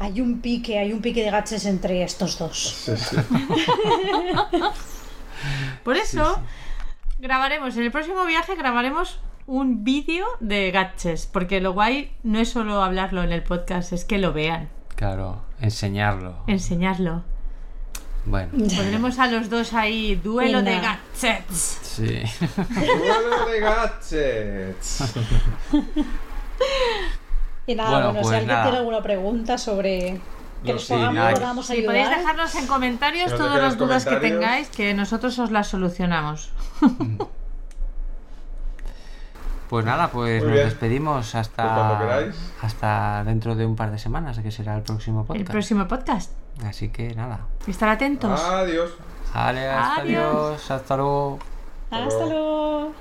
Hay un pique, hay un pique de gadgets entre estos dos. Sí, sí. Por eso grabaremos, en el próximo viaje grabaremos un vídeo de gadgets, porque lo guay no es solo hablarlo en el podcast, es que lo vean, Claro, enseñarlo. enseñarlo. Bueno, Pondremos a los dos ahí, duelo de Venga. gadgets. sí. ¡Duelo de gadgets! Y nada, Bueno, bueno, si pues alguien nada. tiene alguna pregunta sobre que No, les sí, podamos, Si podéis dejarnos en comentarios nos todas las dudas que tengáis, que nosotros os las solucionamos. Pues nada, pues nos despedimos hasta, hasta dentro de un par de semanas, que será el próximo podcast. El próximo podcast. Así que nada. Estar atentos. Adiós. Vale, hasta adiós. adiós. Hasta luego. Hasta luego.